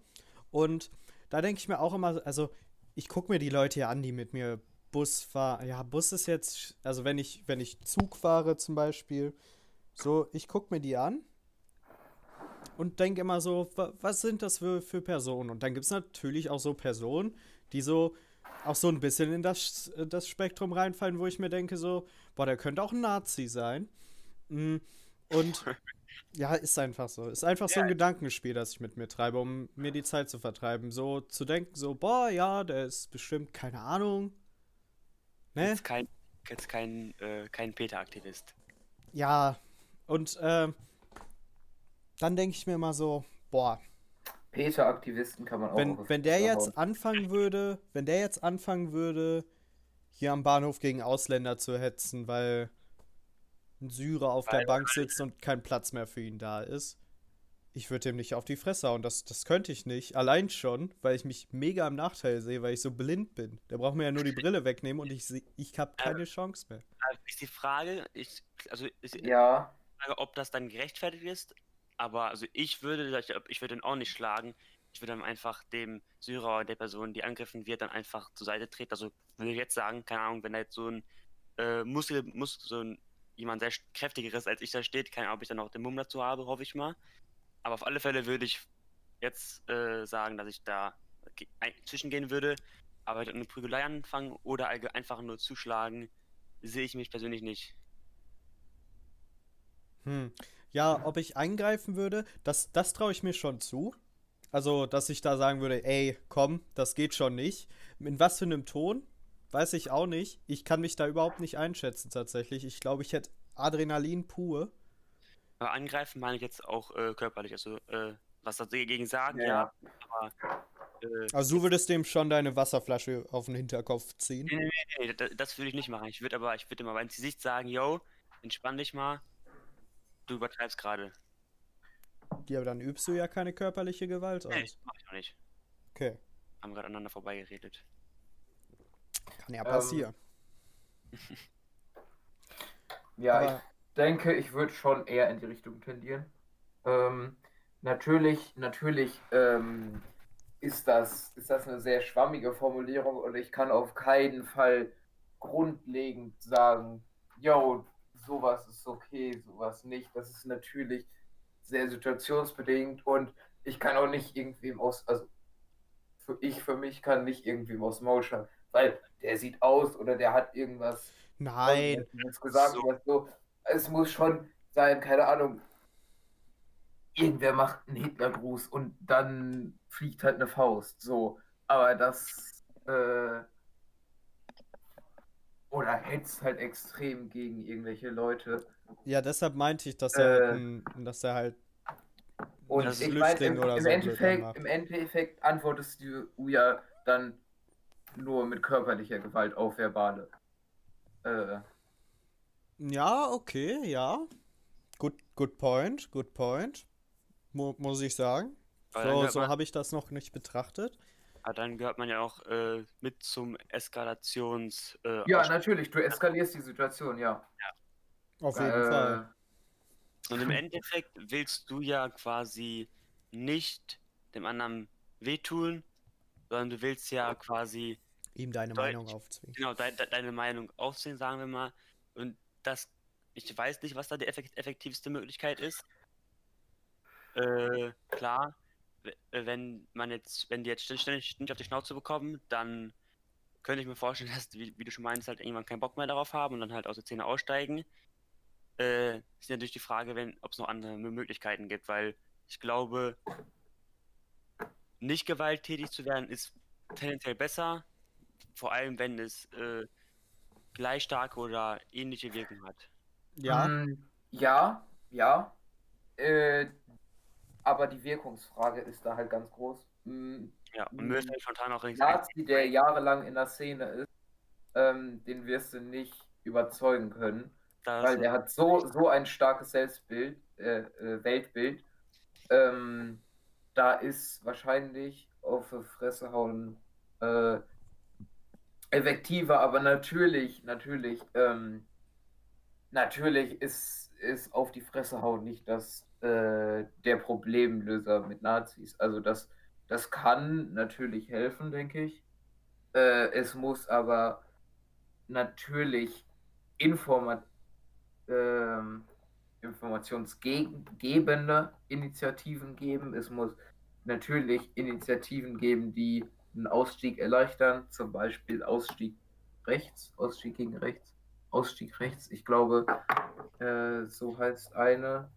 Und da denke ich mir auch immer, also ich gucke mir die Leute hier an, die mit mir Bus fahren. Ja, Bus ist jetzt, also wenn ich, wenn ich Zug fahre zum Beispiel, so, ich gucke mir die an und denke immer so, was sind das für, für Personen? Und dann gibt es natürlich auch so Personen, die so auch so ein bisschen in das, das Spektrum reinfallen, wo ich mir denke, so, boah, der könnte auch ein Nazi sein. Mm, und Ja, ist einfach so. Ist einfach ja. so ein Gedankenspiel, das ich mit mir treibe, um mir die Zeit zu vertreiben. So zu denken, so, boah, ja, der ist bestimmt, keine Ahnung. Ne? Jetzt kein, jetzt kein, äh, kein Peter-Aktivist. Ja, und äh, dann denke ich mir mal so, boah. Peter-Aktivisten kann man auch. Wenn, wenn der jetzt anfangen würde, wenn der jetzt anfangen würde, hier am Bahnhof gegen Ausländer zu hetzen, weil ein Syrer auf der Bank sitzt und kein Platz mehr für ihn da ist. Ich würde ihm nicht auf die Fresse hauen. Das, das könnte ich nicht. Allein schon, weil ich mich mega im Nachteil sehe, weil ich so blind bin. Der braucht mir ja nur die Brille wegnehmen und ich, ich habe keine Chance mehr. Also ist die Frage, ich, also ist ja. die Frage, ob das dann gerechtfertigt ist. Aber also ich würde, ich würde ihn auch nicht schlagen. Ich würde dann einfach dem Syrer, der Person, die angegriffen wird, dann einfach zur Seite treten. Also würde ich jetzt sagen, keine Ahnung, wenn da jetzt so ein äh, Muskel, Muskel, so ein jemand sehr kräftigeres als ich da steht. Keine Ahnung, ob ich dann auch den Mumm dazu habe, hoffe ich mal. Aber auf alle Fälle würde ich jetzt äh, sagen, dass ich da zwischengehen würde. Aber eine Prügelei anfangen oder einfach nur zuschlagen, sehe ich mich persönlich nicht. Hm. Ja, ob ich eingreifen würde, das, das traue ich mir schon zu. Also, dass ich da sagen würde, ey, komm, das geht schon nicht. In was für einem Ton? Weiß ich auch nicht. Ich kann mich da überhaupt nicht einschätzen tatsächlich. Ich glaube, ich hätte Adrenalin pur. Aber angreifen meine ich jetzt auch äh, körperlich. Also, äh, was dagegen sagen, ja. ja aber, äh, also, du würdest dem schon deine Wasserflasche auf den Hinterkopf ziehen? Nee, nee, nee, das, das würde ich nicht machen. Ich würde aber, ich würde immer ins Gesicht sagen, yo, entspann dich mal. Du übertreibst gerade. Ja, aber dann übst du ja keine körperliche Gewalt aus. Nee, mach ich noch nicht. Okay. Haben gerade aneinander vorbeigeredet. Kann ja passieren. Ähm, ja, Aber... ich denke, ich würde schon eher in die Richtung tendieren. Ähm, natürlich, natürlich ähm, ist, das, ist das eine sehr schwammige Formulierung und ich kann auf keinen Fall grundlegend sagen, yo, sowas ist okay, sowas nicht. Das ist natürlich sehr situationsbedingt und ich kann auch nicht irgendwem aus, also für ich für mich kann nicht irgendwem aus Maul schauen weil der sieht aus oder der hat irgendwas. Nein. Jetzt gesagt, so. so. Es muss schon sein, keine Ahnung. Irgendwer macht einen Hitlergruß und dann fliegt halt eine Faust. So. Aber das. Äh, oder hetzt halt extrem gegen irgendwelche Leute. Ja, deshalb meinte ich, dass er, äh, dass er halt. Und ich meine, im, im, so Endeffekt, im Endeffekt antwortest du ja dann nur mit körperlicher Gewalt auf verbale. Äh. Ja, okay, ja. Good, good point, good point. Mo muss ich sagen. so so habe ich das noch nicht betrachtet. Aber dann gehört man ja auch äh, mit zum Eskalations. Äh, ja, natürlich, du eskalierst die Situation, ja. ja. Auf jeden äh, Fall. Und im Endeffekt willst du ja quasi nicht dem anderen wehtun, sondern du willst ja quasi ihm deine Meinung aufzwingen. Genau, de de deine Meinung aufzwingen, sagen wir mal. Und das, ich weiß nicht, was da die effektivste Möglichkeit ist. Äh, klar, wenn man jetzt, wenn die jetzt ständig, ständig auf die Schnauze bekommen, dann könnte ich mir vorstellen, dass, wie, wie, du schon meinst, halt irgendwann keinen Bock mehr darauf haben und dann halt aus der Szene aussteigen. Äh, ist natürlich die Frage, ob es noch andere Möglichkeiten gibt, weil ich glaube, nicht gewalttätig zu werden ist tendenziell besser, vor allem wenn es äh, gleich starke oder ähnliche Wirkung hat. Ja. Mm, ja, ja. Äh, aber die Wirkungsfrage ist da halt ganz groß. Mm, ja, und ist halt spontan auch richtig. Nazi, der jahrelang in der Szene ist, ähm, den wirst du nicht überzeugen können. Das weil der hat so, so ein starkes Selbstbild, äh, äh, Weltbild. Ähm, da ist wahrscheinlich auf Fresse hauen äh, effektiver, aber natürlich, natürlich, ähm, natürlich ist, ist auf die Fresse hauen nicht das äh, der Problemlöser mit Nazis. Also das, das kann natürlich helfen, denke ich. Äh, es muss aber natürlich informa ähm, informationsgebende Initiativen geben. Es muss natürlich Initiativen geben, die einen Ausstieg erleichtern, zum Beispiel Ausstieg rechts, Ausstieg gegen rechts, Ausstieg rechts. Ich glaube, äh, so heißt eine.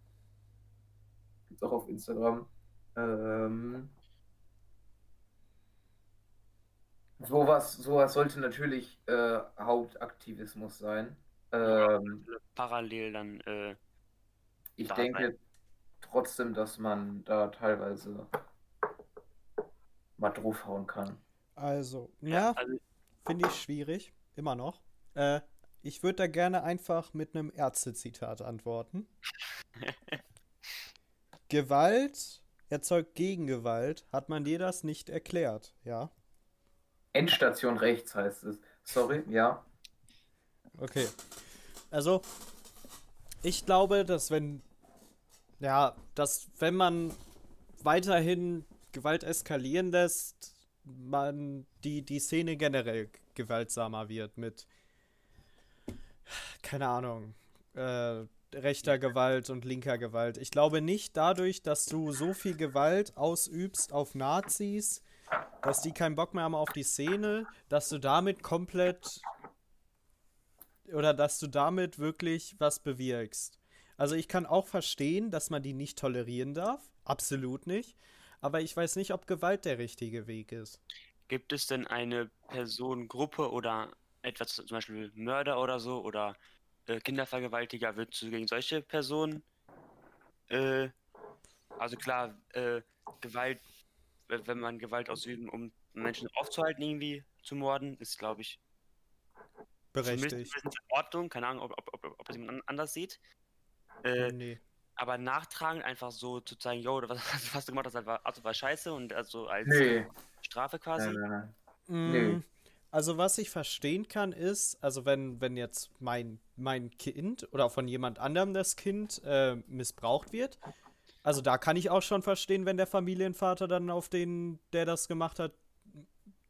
Gibt auch auf Instagram. Ähm, sowas, sowas sollte natürlich äh, Hauptaktivismus sein. Ähm, Parallel dann. Äh, ich denke sein. trotzdem, dass man da teilweise mal draufhauen kann. Also, ja, also, finde ich schwierig, immer noch. Äh, ich würde da gerne einfach mit einem Ärzte-Zitat antworten. Gewalt erzeugt Gegengewalt. Hat man dir das nicht erklärt, ja? Endstation rechts heißt es. Sorry, ja. Okay. Also, ich glaube, dass wenn, ja, dass wenn man weiterhin Gewalt eskalieren lässt, man die, die Szene generell gewaltsamer wird mit, keine Ahnung, äh, rechter Gewalt und linker Gewalt. Ich glaube nicht dadurch, dass du so viel Gewalt ausübst auf Nazis, dass die keinen Bock mehr haben auf die Szene, dass du damit komplett oder dass du damit wirklich was bewirkst. Also ich kann auch verstehen, dass man die nicht tolerieren darf, absolut nicht aber ich weiß nicht, ob Gewalt der richtige Weg ist. Gibt es denn eine Personengruppe oder etwas, zum Beispiel Mörder oder so oder äh, Kindervergewaltiger, würdest du gegen solche Personen? Äh, also klar, äh, Gewalt, wenn man Gewalt ausüben, um Menschen aufzuhalten, irgendwie zu morden, ist, glaube ich, berechtigt. in Ordnung. Keine Ahnung, ob, ob, ob, ob das jemand anders sieht. Äh, nee aber nachtragen, einfach so zu zeigen, yo, was, was du gemacht hast, war, also war scheiße und also als nee. Strafe quasi. Nein, nein, nein. Nee. Also was ich verstehen kann ist, also wenn, wenn jetzt mein, mein Kind oder von jemand anderem das Kind äh, missbraucht wird, also da kann ich auch schon verstehen, wenn der Familienvater dann auf den, der das gemacht hat,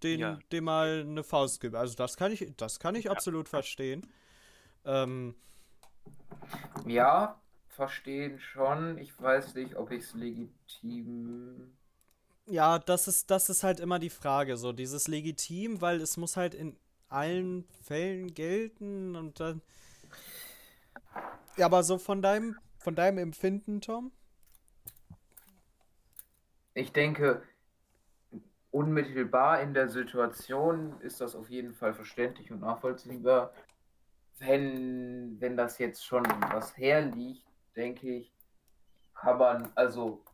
den, ja. dem mal eine Faust gibt. Also das kann ich, das kann ich ja. absolut verstehen. Ähm, ja, verstehen schon. Ich weiß nicht, ob ich es legitim. Ja, das ist, das ist halt immer die Frage, so dieses legitim, weil es muss halt in allen Fällen gelten und dann. Ja, aber so von deinem, von deinem Empfinden, Tom? Ich denke, unmittelbar in der Situation ist das auf jeden Fall verständlich und nachvollziehbar. Wenn, wenn das jetzt schon was herliegt, denke ich, kann man, also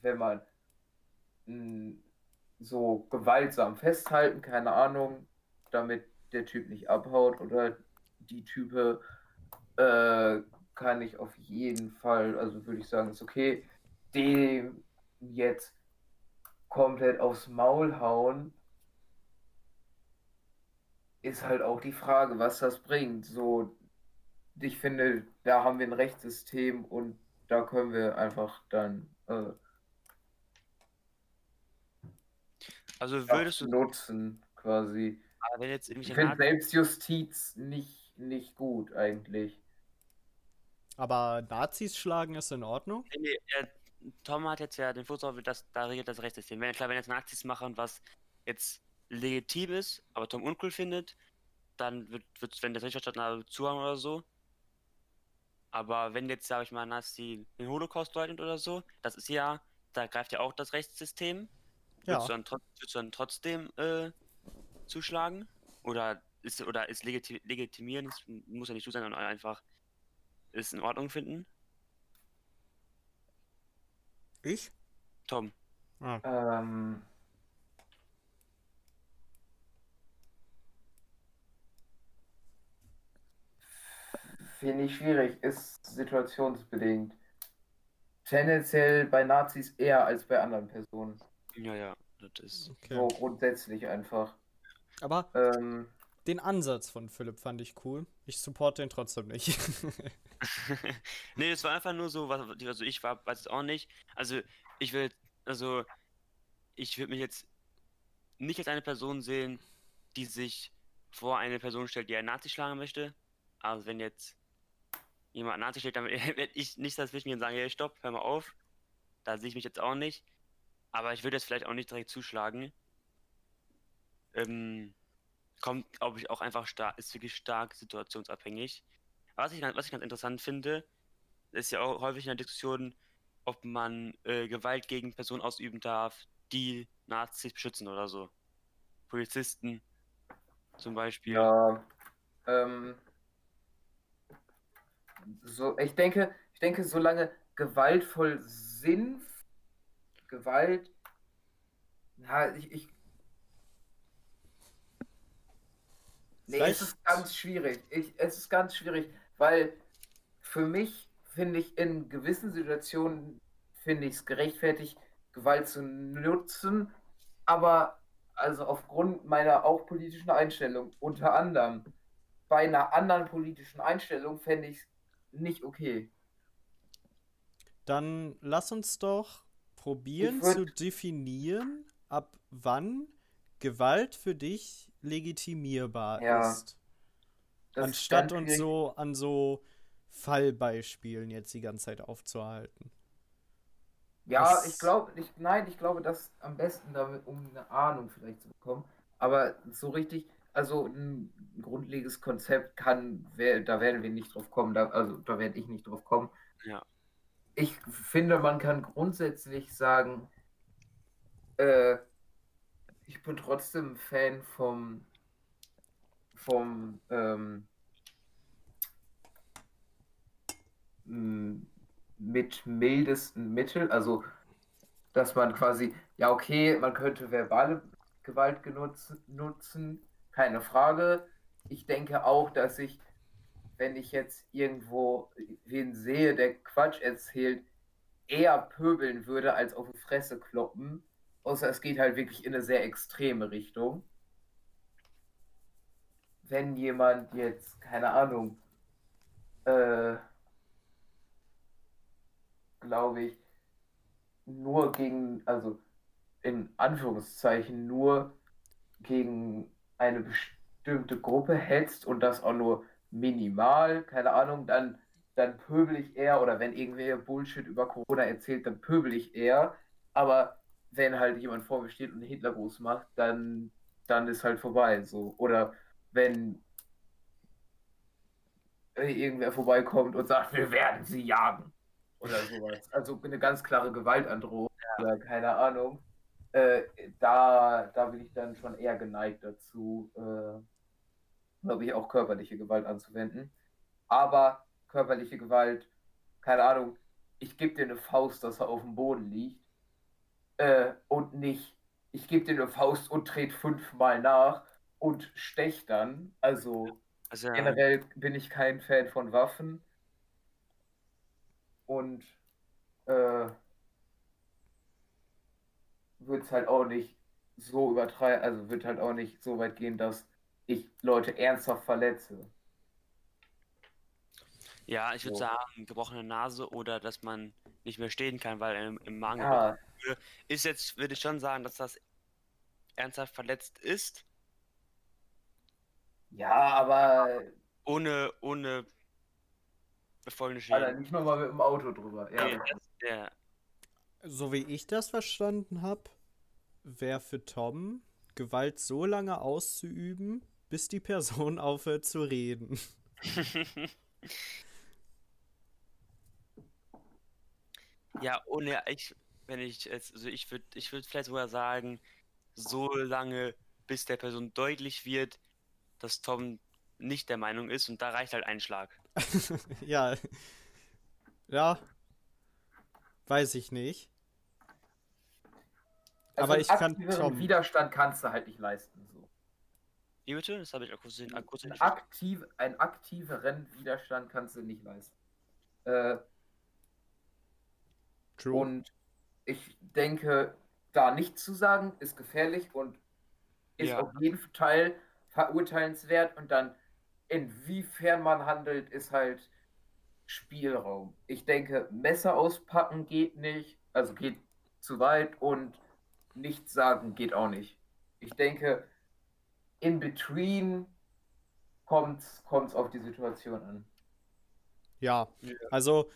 wenn man so gewaltsam festhalten, keine Ahnung, damit der Typ nicht abhaut oder die Type, äh, kann ich auf jeden Fall, also würde ich sagen, ist okay, dem jetzt komplett aufs Maul hauen, ist halt auch die Frage, was das bringt. So, ich finde, da haben wir ein Rechtssystem und da können wir einfach dann äh, also würdest du nutzen quasi. Aber wenn jetzt ich finde Selbstjustiz nicht, nicht gut eigentlich. Aber Nazis schlagen ist in Ordnung? Nee, nee, der Tom hat jetzt ja den Fuß auf, dass da regelt das Rechtssystem. Wenn, klar, wenn jetzt Nazis machen, was jetzt legitim ist, aber Tom uncool findet, dann wird, wird wenn der Rechtsstaat zuhauen oder so. Aber wenn jetzt, sage ich mal, Nazi den Holocaust leugnet oder so, das ist ja, da greift ja auch das Rechtssystem. Ja. Würdest, du dann, würdest du dann trotzdem äh, zuschlagen? Oder ist, oder ist legitim, legitimieren, muss ja nicht so sein, sondern einfach ist in Ordnung finden? Ich? Tom. Ah. Ähm, Finde ich schwierig, ist situationsbedingt. Tendenziell bei Nazis eher als bei anderen Personen. Ja, ja, das ist. Okay. So grundsätzlich einfach. Aber ähm, den Ansatz von Philipp fand ich cool. Ich supporte den trotzdem nicht. nee, es war einfach nur so, was, also ich war, weiß es auch nicht. Also ich will, also ich würde mich jetzt nicht als eine Person sehen, die sich vor eine Person stellt, die einen Nazi schlagen möchte. Also wenn jetzt jemand Nazi steht, dann werde ich nicht das Wissen und sagen, hey, stopp, hör mal auf. Da sehe ich mich jetzt auch nicht. Aber ich würde jetzt vielleicht auch nicht direkt zuschlagen. Ähm, kommt, glaube ich, auch einfach stark, ist wirklich stark situationsabhängig. Was ich, was ich ganz interessant finde, ist ja auch häufig in der Diskussion, ob man äh, Gewalt gegen Personen ausüben darf, die Nazis beschützen oder so. Polizisten zum Beispiel. Ja, ähm, so, ich denke, ich denke, solange gewaltvoll Sinn, Gewalt, na, ich, ich Nee, es ist ganz schwierig. Ich, es ist ganz schwierig, weil für mich finde ich in gewissen Situationen finde ich es gerechtfertigt, Gewalt zu nutzen, aber also aufgrund meiner auch politischen Einstellung unter anderem bei einer anderen politischen Einstellung fände ich es nicht okay. Dann lass uns doch probieren zu definieren, ab wann Gewalt für dich legitimierbar ja, ist. Anstatt uns so an so Fallbeispielen jetzt die ganze Zeit aufzuhalten. Ja, das... ich glaube, ich, nein, ich glaube, das am besten damit, um eine Ahnung vielleicht zu bekommen. Aber so richtig, also ein grundlegendes Konzept kann, da werden wir nicht drauf kommen, da, also da werde ich nicht drauf kommen. Ja. Ich finde, man kann grundsätzlich sagen, äh, ich bin trotzdem Fan vom, vom ähm, mit mildesten Mittel, also dass man quasi, ja okay, man könnte verbale Gewalt genutzt, nutzen, keine Frage. Ich denke auch, dass ich, wenn ich jetzt irgendwo wen sehe, der Quatsch erzählt, eher pöbeln würde, als auf die Fresse kloppen. Außer es geht halt wirklich in eine sehr extreme Richtung. Wenn jemand jetzt, keine Ahnung, äh, glaube ich, nur gegen, also in Anführungszeichen nur gegen eine bestimmte Gruppe hetzt und das auch nur minimal, keine Ahnung, dann, dann pöbel ich eher oder wenn irgendwer Bullshit über Corona erzählt, dann pöbel ich eher. Aber wenn halt jemand vor mir steht und Hitlergruß macht, dann, dann ist halt vorbei. So. Oder wenn irgendwer vorbeikommt und sagt, wir werden sie jagen. Oder sowas. Also eine ganz klare Gewaltandrohung ja. oder keine Ahnung äh, da, da bin ich dann schon eher geneigt dazu, äh, glaube ich, auch körperliche Gewalt anzuwenden. Aber körperliche Gewalt, keine Ahnung, ich gebe dir eine Faust, dass er auf dem Boden liegt äh, und nicht ich gebe dir eine Faust und trete fünfmal nach und stech dann. Also, also generell bin ich kein Fan von Waffen. Und äh, wird es halt auch nicht so übertreiben, also wird halt auch nicht so weit gehen, dass ich Leute ernsthaft verletze. Ja, ich würde so. sagen, gebrochene Nase oder dass man nicht mehr stehen kann, weil im, im Magen ja. ist jetzt, würde ich schon sagen, dass das ernsthaft verletzt ist. Ja, aber. Ohne, ohne folgende Schäden. Alter, nicht nochmal mit dem Auto drüber. Ja. Nee, das, ja. So wie ich das verstanden habe, wäre für Tom Gewalt so lange auszuüben, bis die Person aufhört zu reden. ja, ohne ich, wenn ich jetzt, also ich würde, ich würde vielleicht sogar sagen, so lange, bis der Person deutlich wird, dass Tom nicht der Meinung ist und da reicht halt ein Schlag. ja. Ja. Weiß ich nicht. Also aber ich kann Tom... Widerstand kannst du halt nicht leisten. So. Wie bitte? Das habe ich akustisch, akustisch ein, aktiv, ein aktiveren Widerstand kannst du nicht leisten. Äh, True. Und ich denke, da nichts zu sagen, ist gefährlich und ist ja. auf jeden Fall verurteilenswert und dann inwiefern man handelt, ist halt Spielraum. Ich denke, Messer auspacken geht nicht, also geht zu weit und nichts sagen geht auch nicht. Ich denke, in between kommt es auf die Situation an. Ja, also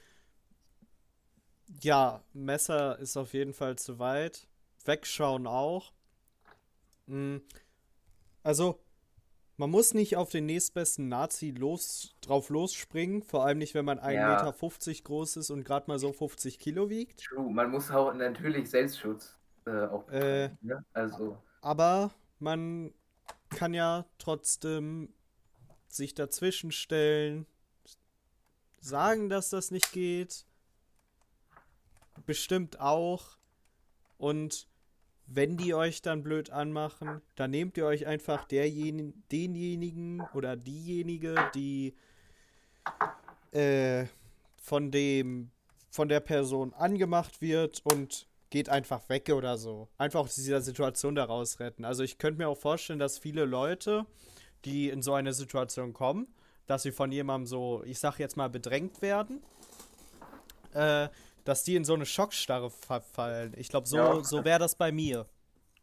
ja, Messer ist auf jeden Fall zu weit. Wegschauen auch. Hm. Also, man muss nicht auf den nächstbesten Nazi los, drauf losspringen, vor allem nicht, wenn man 1,50 ja. Meter groß ist und gerade mal so 50 Kilo wiegt. True, man muss auch natürlich Selbstschutz äh, auch äh, ne? Also. Aber man kann ja trotzdem sich dazwischen stellen, sagen, dass das nicht geht. Bestimmt auch. Und wenn die euch dann blöd anmachen, dann nehmt ihr euch einfach derjen denjenigen oder diejenige, die äh, von dem von der Person angemacht wird und geht einfach weg oder so. Einfach aus dieser Situation daraus retten. Also ich könnte mir auch vorstellen, dass viele Leute, die in so eine Situation kommen, dass sie von jemandem so, ich sag jetzt mal, bedrängt werden, äh, dass die in so eine Schockstarre verfallen. Ich glaube, so, ja. so wäre das bei mir.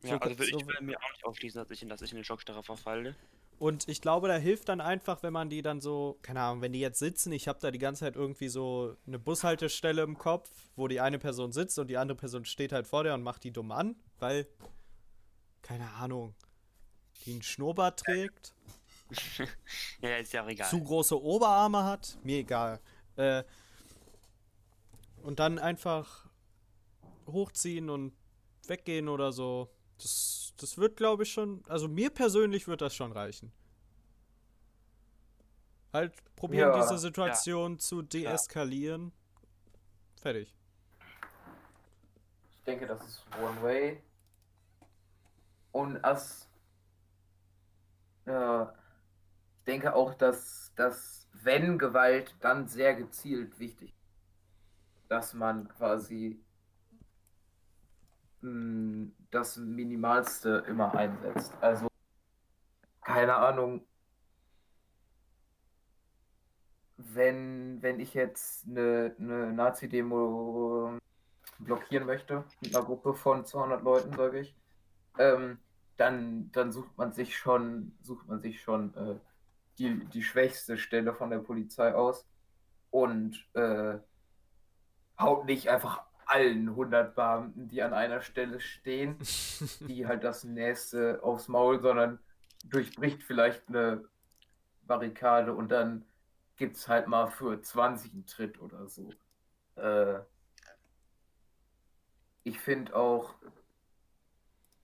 Ja, so, also würde so, ich mir auch nicht ausschließen, dass ich, in, dass ich in eine Schockstarre verfalle. Und ich glaube, da hilft dann einfach, wenn man die dann so, keine Ahnung, wenn die jetzt sitzen, ich habe da die ganze Zeit irgendwie so eine Bushaltestelle im Kopf, wo die eine Person sitzt und die andere Person steht halt vor der und macht die dumm an, weil, keine Ahnung, die einen Schnurrbart trägt. ja, ist ja auch egal. Zu große Oberarme hat, mir egal. Äh, und dann einfach hochziehen und weggehen oder so. Das, das wird, glaube ich, schon. Also mir persönlich wird das schon reichen. Halt probieren, ja, diese Situation ja. zu deeskalieren. Ja. Fertig. Ich denke, das ist One Way. Und als. Äh, ich denke auch, dass, dass wenn Gewalt, dann sehr gezielt wichtig dass man quasi das Minimalste immer einsetzt. Also, keine Ahnung, wenn, wenn ich jetzt eine, eine Nazi-Demo blockieren möchte, mit einer Gruppe von 200 Leuten, sage ich, ähm, dann, dann sucht man sich schon, sucht man sich schon äh, die, die schwächste Stelle von der Polizei aus und äh, haut nicht einfach allen 100 Beamten, die an einer Stelle stehen, die halt das nächste aufs Maul, sondern durchbricht vielleicht eine Barrikade und dann gibt es halt mal für 20 einen Tritt oder so. Äh, ich finde auch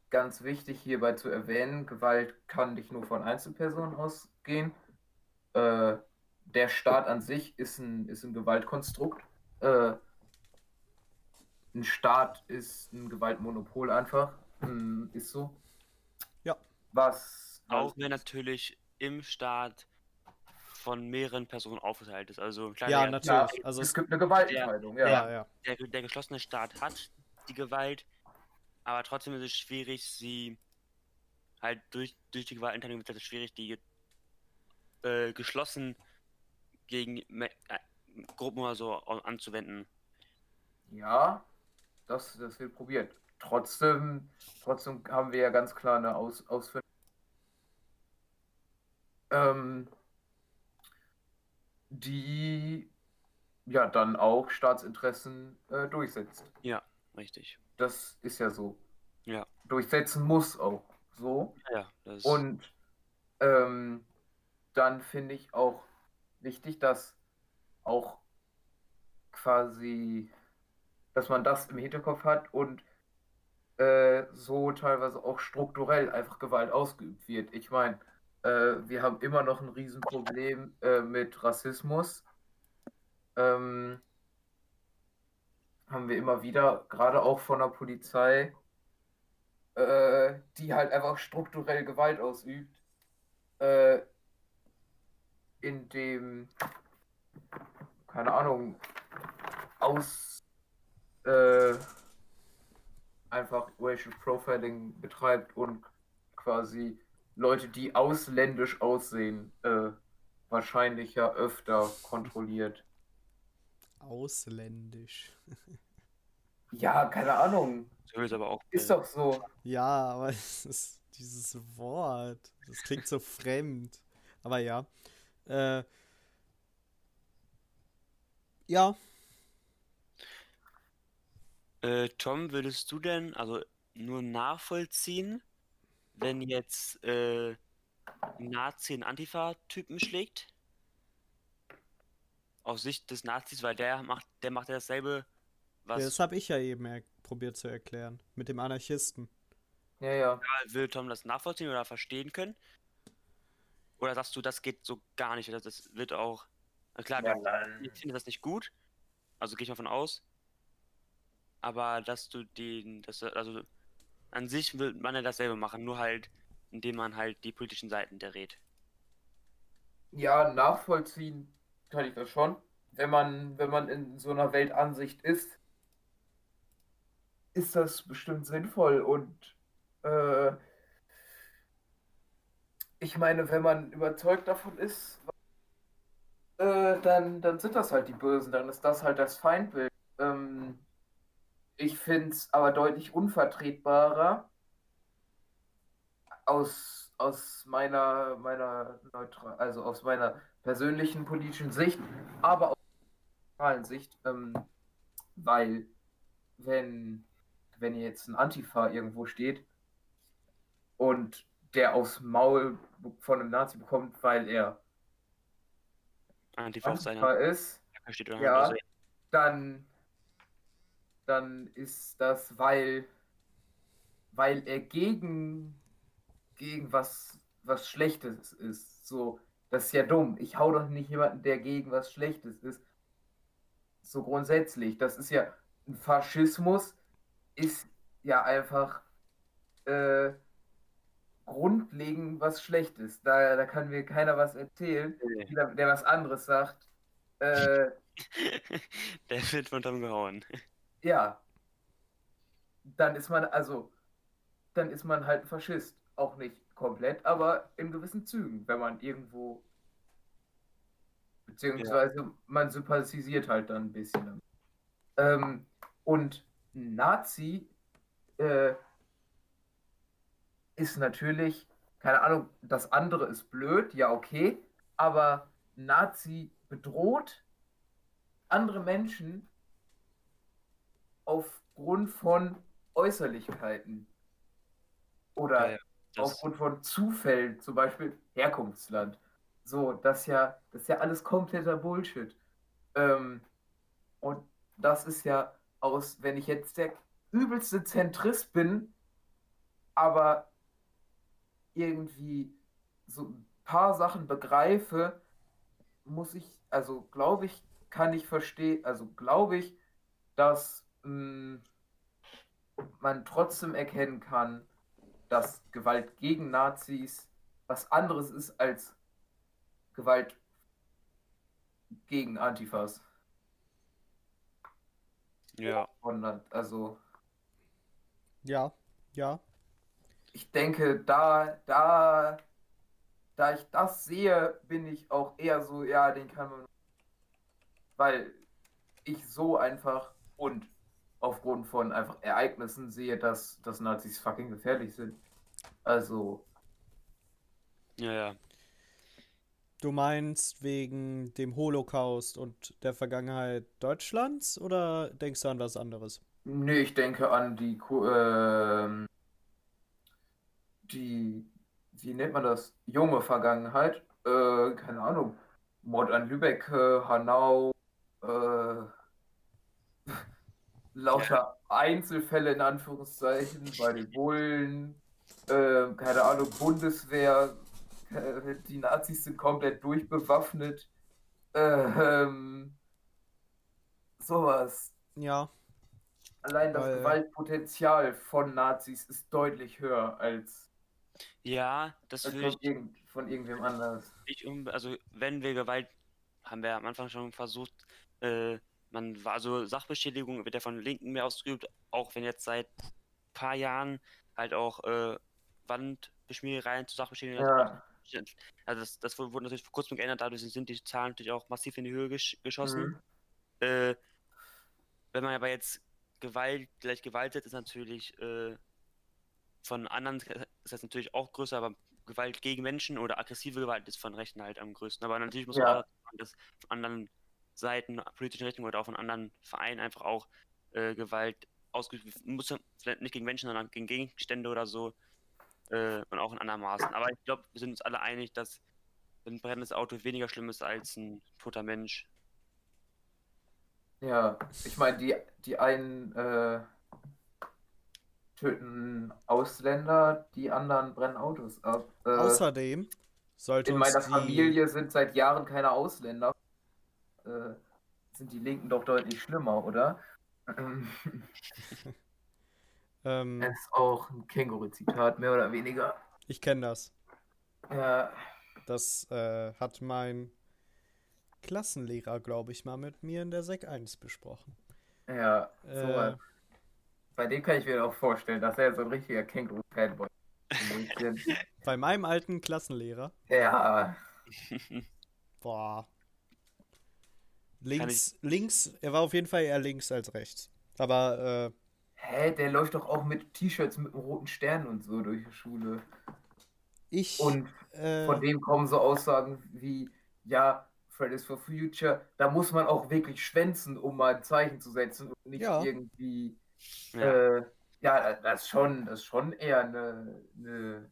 ganz wichtig hierbei zu erwähnen, Gewalt kann nicht nur von Einzelpersonen ausgehen. Äh, der Staat an sich ist ein, ist ein Gewaltkonstrukt. Äh, ein Staat ist ein Gewaltmonopol einfach. Hm, ist so. Ja. Was. Auch wenn natürlich im Staat von mehreren Personen aufgeteilt ist. Also klar, ja, der, natürlich. Ja, also es gibt eine Gewaltenteilung, ja. ja, ja. Der, der, geschlossene Staat hat die Gewalt, aber trotzdem ist es schwierig, sie halt durch, durch die Gewaltenteilung wird es schwierig, die äh, geschlossen gegen äh, Gruppen oder so anzuwenden. Ja, das, das wird probiert. Trotzdem, trotzdem haben wir ja ganz klar eine Aus, Ausführung. Ähm, die ja dann auch Staatsinteressen äh, durchsetzt. Ja, richtig. Das ist ja so. Ja. Durchsetzen muss auch so. Ja, Und ähm, dann finde ich auch wichtig, dass auch quasi, dass man das im Hinterkopf hat und äh, so teilweise auch strukturell einfach Gewalt ausgeübt wird. Ich meine, äh, wir haben immer noch ein Riesenproblem äh, mit Rassismus. Ähm, haben wir immer wieder, gerade auch von der Polizei, äh, die halt einfach strukturell Gewalt ausübt, äh, indem, keine Ahnung, aus äh, einfach Racial Profiling betreibt und quasi Leute, die ausländisch aussehen, äh, wahrscheinlich ja öfter kontrolliert. Ausländisch. ja, keine Ahnung. Ist aber auch. Ist doch so. Ja, aber ist dieses Wort. Das klingt so fremd. Aber ja. Äh, ja. Äh, Tom, würdest du denn also nur nachvollziehen, wenn jetzt äh, Nazi einen Antifa-Typen schlägt? Aus Sicht des Nazis, weil der macht, der macht ja dasselbe, was. Ja, das habe ich ja eben probiert zu erklären. Mit dem Anarchisten. Ja, ja. ja will Tom das nachvollziehen oder verstehen können? Oder sagst du, das geht so gar nicht? Das wird auch. Na klar, ja, ich finde das nicht gut. Also gehe ich mal von aus. Aber dass du den. Das, also an sich will man ja dasselbe machen, nur halt, indem man halt die politischen Seiten derrät. Ja, nachvollziehen kann ich das schon. Wenn man, wenn man in so einer Weltansicht ist, ist das bestimmt sinnvoll und äh, ich meine, wenn man überzeugt davon ist, äh, dann, dann sind das halt die Bösen, dann ist das halt das Feindbild. Ich finde es aber deutlich unvertretbarer aus, aus meiner, meiner neutral, also aus meiner persönlichen politischen Sicht, aber aus neutralen Sicht, ähm, weil wenn, wenn jetzt ein Antifa irgendwo steht und der aufs Maul von einem Nazi bekommt, weil er Antifa, Antifa ist, ja, dann dann ist das, weil, weil er gegen, gegen was, was Schlechtes ist. So, das ist ja dumm. Ich hau doch nicht jemanden, der gegen was Schlechtes ist. So grundsätzlich. Das ist ja ein Faschismus, ist ja einfach äh, grundlegend was Schlechtes. Da, da kann mir keiner was erzählen, der, der was anderes sagt. Äh, der wird von Tom gehauen. Ja. Dann ist man, also, dann ist man halt ein Faschist. Auch nicht komplett, aber in gewissen Zügen, wenn man irgendwo. Beziehungsweise ja. man sympathisiert halt dann ein bisschen. Ähm, und Nazi äh, ist natürlich, keine Ahnung, das andere ist blöd, ja, okay, aber Nazi bedroht andere Menschen aufgrund von Äußerlichkeiten oder ja, ja, aufgrund von Zufällen, zum Beispiel Herkunftsland. So, das ja, das ist ja alles kompletter Bullshit. Ähm, und das ist ja aus, wenn ich jetzt der übelste Zentrist bin, aber irgendwie so ein paar Sachen begreife, muss ich, also glaube ich, kann ich verstehen, also glaube ich, dass mh, man trotzdem erkennen kann, dass Gewalt gegen Nazis was anderes ist als Gewalt gegen Antifas. Ja. also. Ja, ja. Ich denke, da, da, da ich das sehe, bin ich auch eher so, ja, den kann man. Weil ich so einfach und aufgrund von einfach Ereignissen sehe, dass, dass Nazis fucking gefährlich sind. Also. Ja, ja. Du meinst wegen dem Holocaust und der Vergangenheit Deutschlands oder denkst du an was anderes? Nee, ich denke an die, äh, die, wie nennt man das? Junge Vergangenheit. Äh, keine Ahnung. Mord an Lübeck, äh, Hanau, äh, lauter Einzelfälle in Anführungszeichen bei den Bullen, äh, keine Ahnung, Bundeswehr, äh, die Nazis sind komplett durchbewaffnet. Ähm, sowas. Ja. Allein das Weil... Gewaltpotenzial von Nazis ist deutlich höher als. Ja, das als von, irgend, von irgendwem anders. Ich, also, wenn wir Gewalt, haben wir am Anfang schon versucht, äh, man war also Sachbeschädigung wird ja von Linken mehr ausgeübt, auch wenn jetzt seit ein paar Jahren halt auch äh, Wandbeschmierereien zu Sachbeschädigung ja. Also das, das wurde natürlich vor kurzem geändert, dadurch sind die Zahlen natürlich auch massiv in die Höhe gesch geschossen. Mhm. Äh, wenn man aber jetzt Gewalt gleich Gewalt ist natürlich äh, von anderen ist das natürlich auch größer, aber Gewalt gegen Menschen oder aggressive Gewalt ist von Rechten halt am größten. Aber natürlich muss ja. man auch das von anderen Seiten, politischen Richtungen oder auch von anderen Vereinen einfach auch äh, Gewalt ausgeübt. Muss vielleicht nicht gegen Menschen, sondern gegen Gegenstände oder so äh, und auch in anderen Maßen. Aber ich glaube, wir sind uns alle einig, dass ein brennendes Auto weniger schlimm ist als ein toter Mensch. Ja, ich meine, die, die einen äh, töten Ausländer, die anderen brennen Autos ab. Äh, Außerdem sollte in meiner die... Familie sind seit Jahren keine Ausländer. Äh, sind die Linken doch deutlich schlimmer, oder? Ähm, das ist auch ein Känguru-Zitat, mehr oder weniger. Ich kenne das. Ja. Das äh, hat mein Klassenlehrer, glaube ich, mal mit mir in der Sek 1 besprochen. Ja, so äh, Bei dem kann ich mir auch vorstellen, dass er so ein richtiger Känguru-Fanboy ist. Bei meinem alten Klassenlehrer? Ja. Boah. Links, links, er war auf jeden Fall eher links als rechts. Aber äh, Hä, der läuft doch auch mit T-Shirts mit einem roten Stern und so durch die Schule. Ich. Und äh, von dem kommen so Aussagen wie, ja, Fridays for Future, da muss man auch wirklich schwänzen, um mal ein Zeichen zu setzen und nicht ja. irgendwie. Ja. Äh, ja, das ist schon, das ist schon eher eine, eine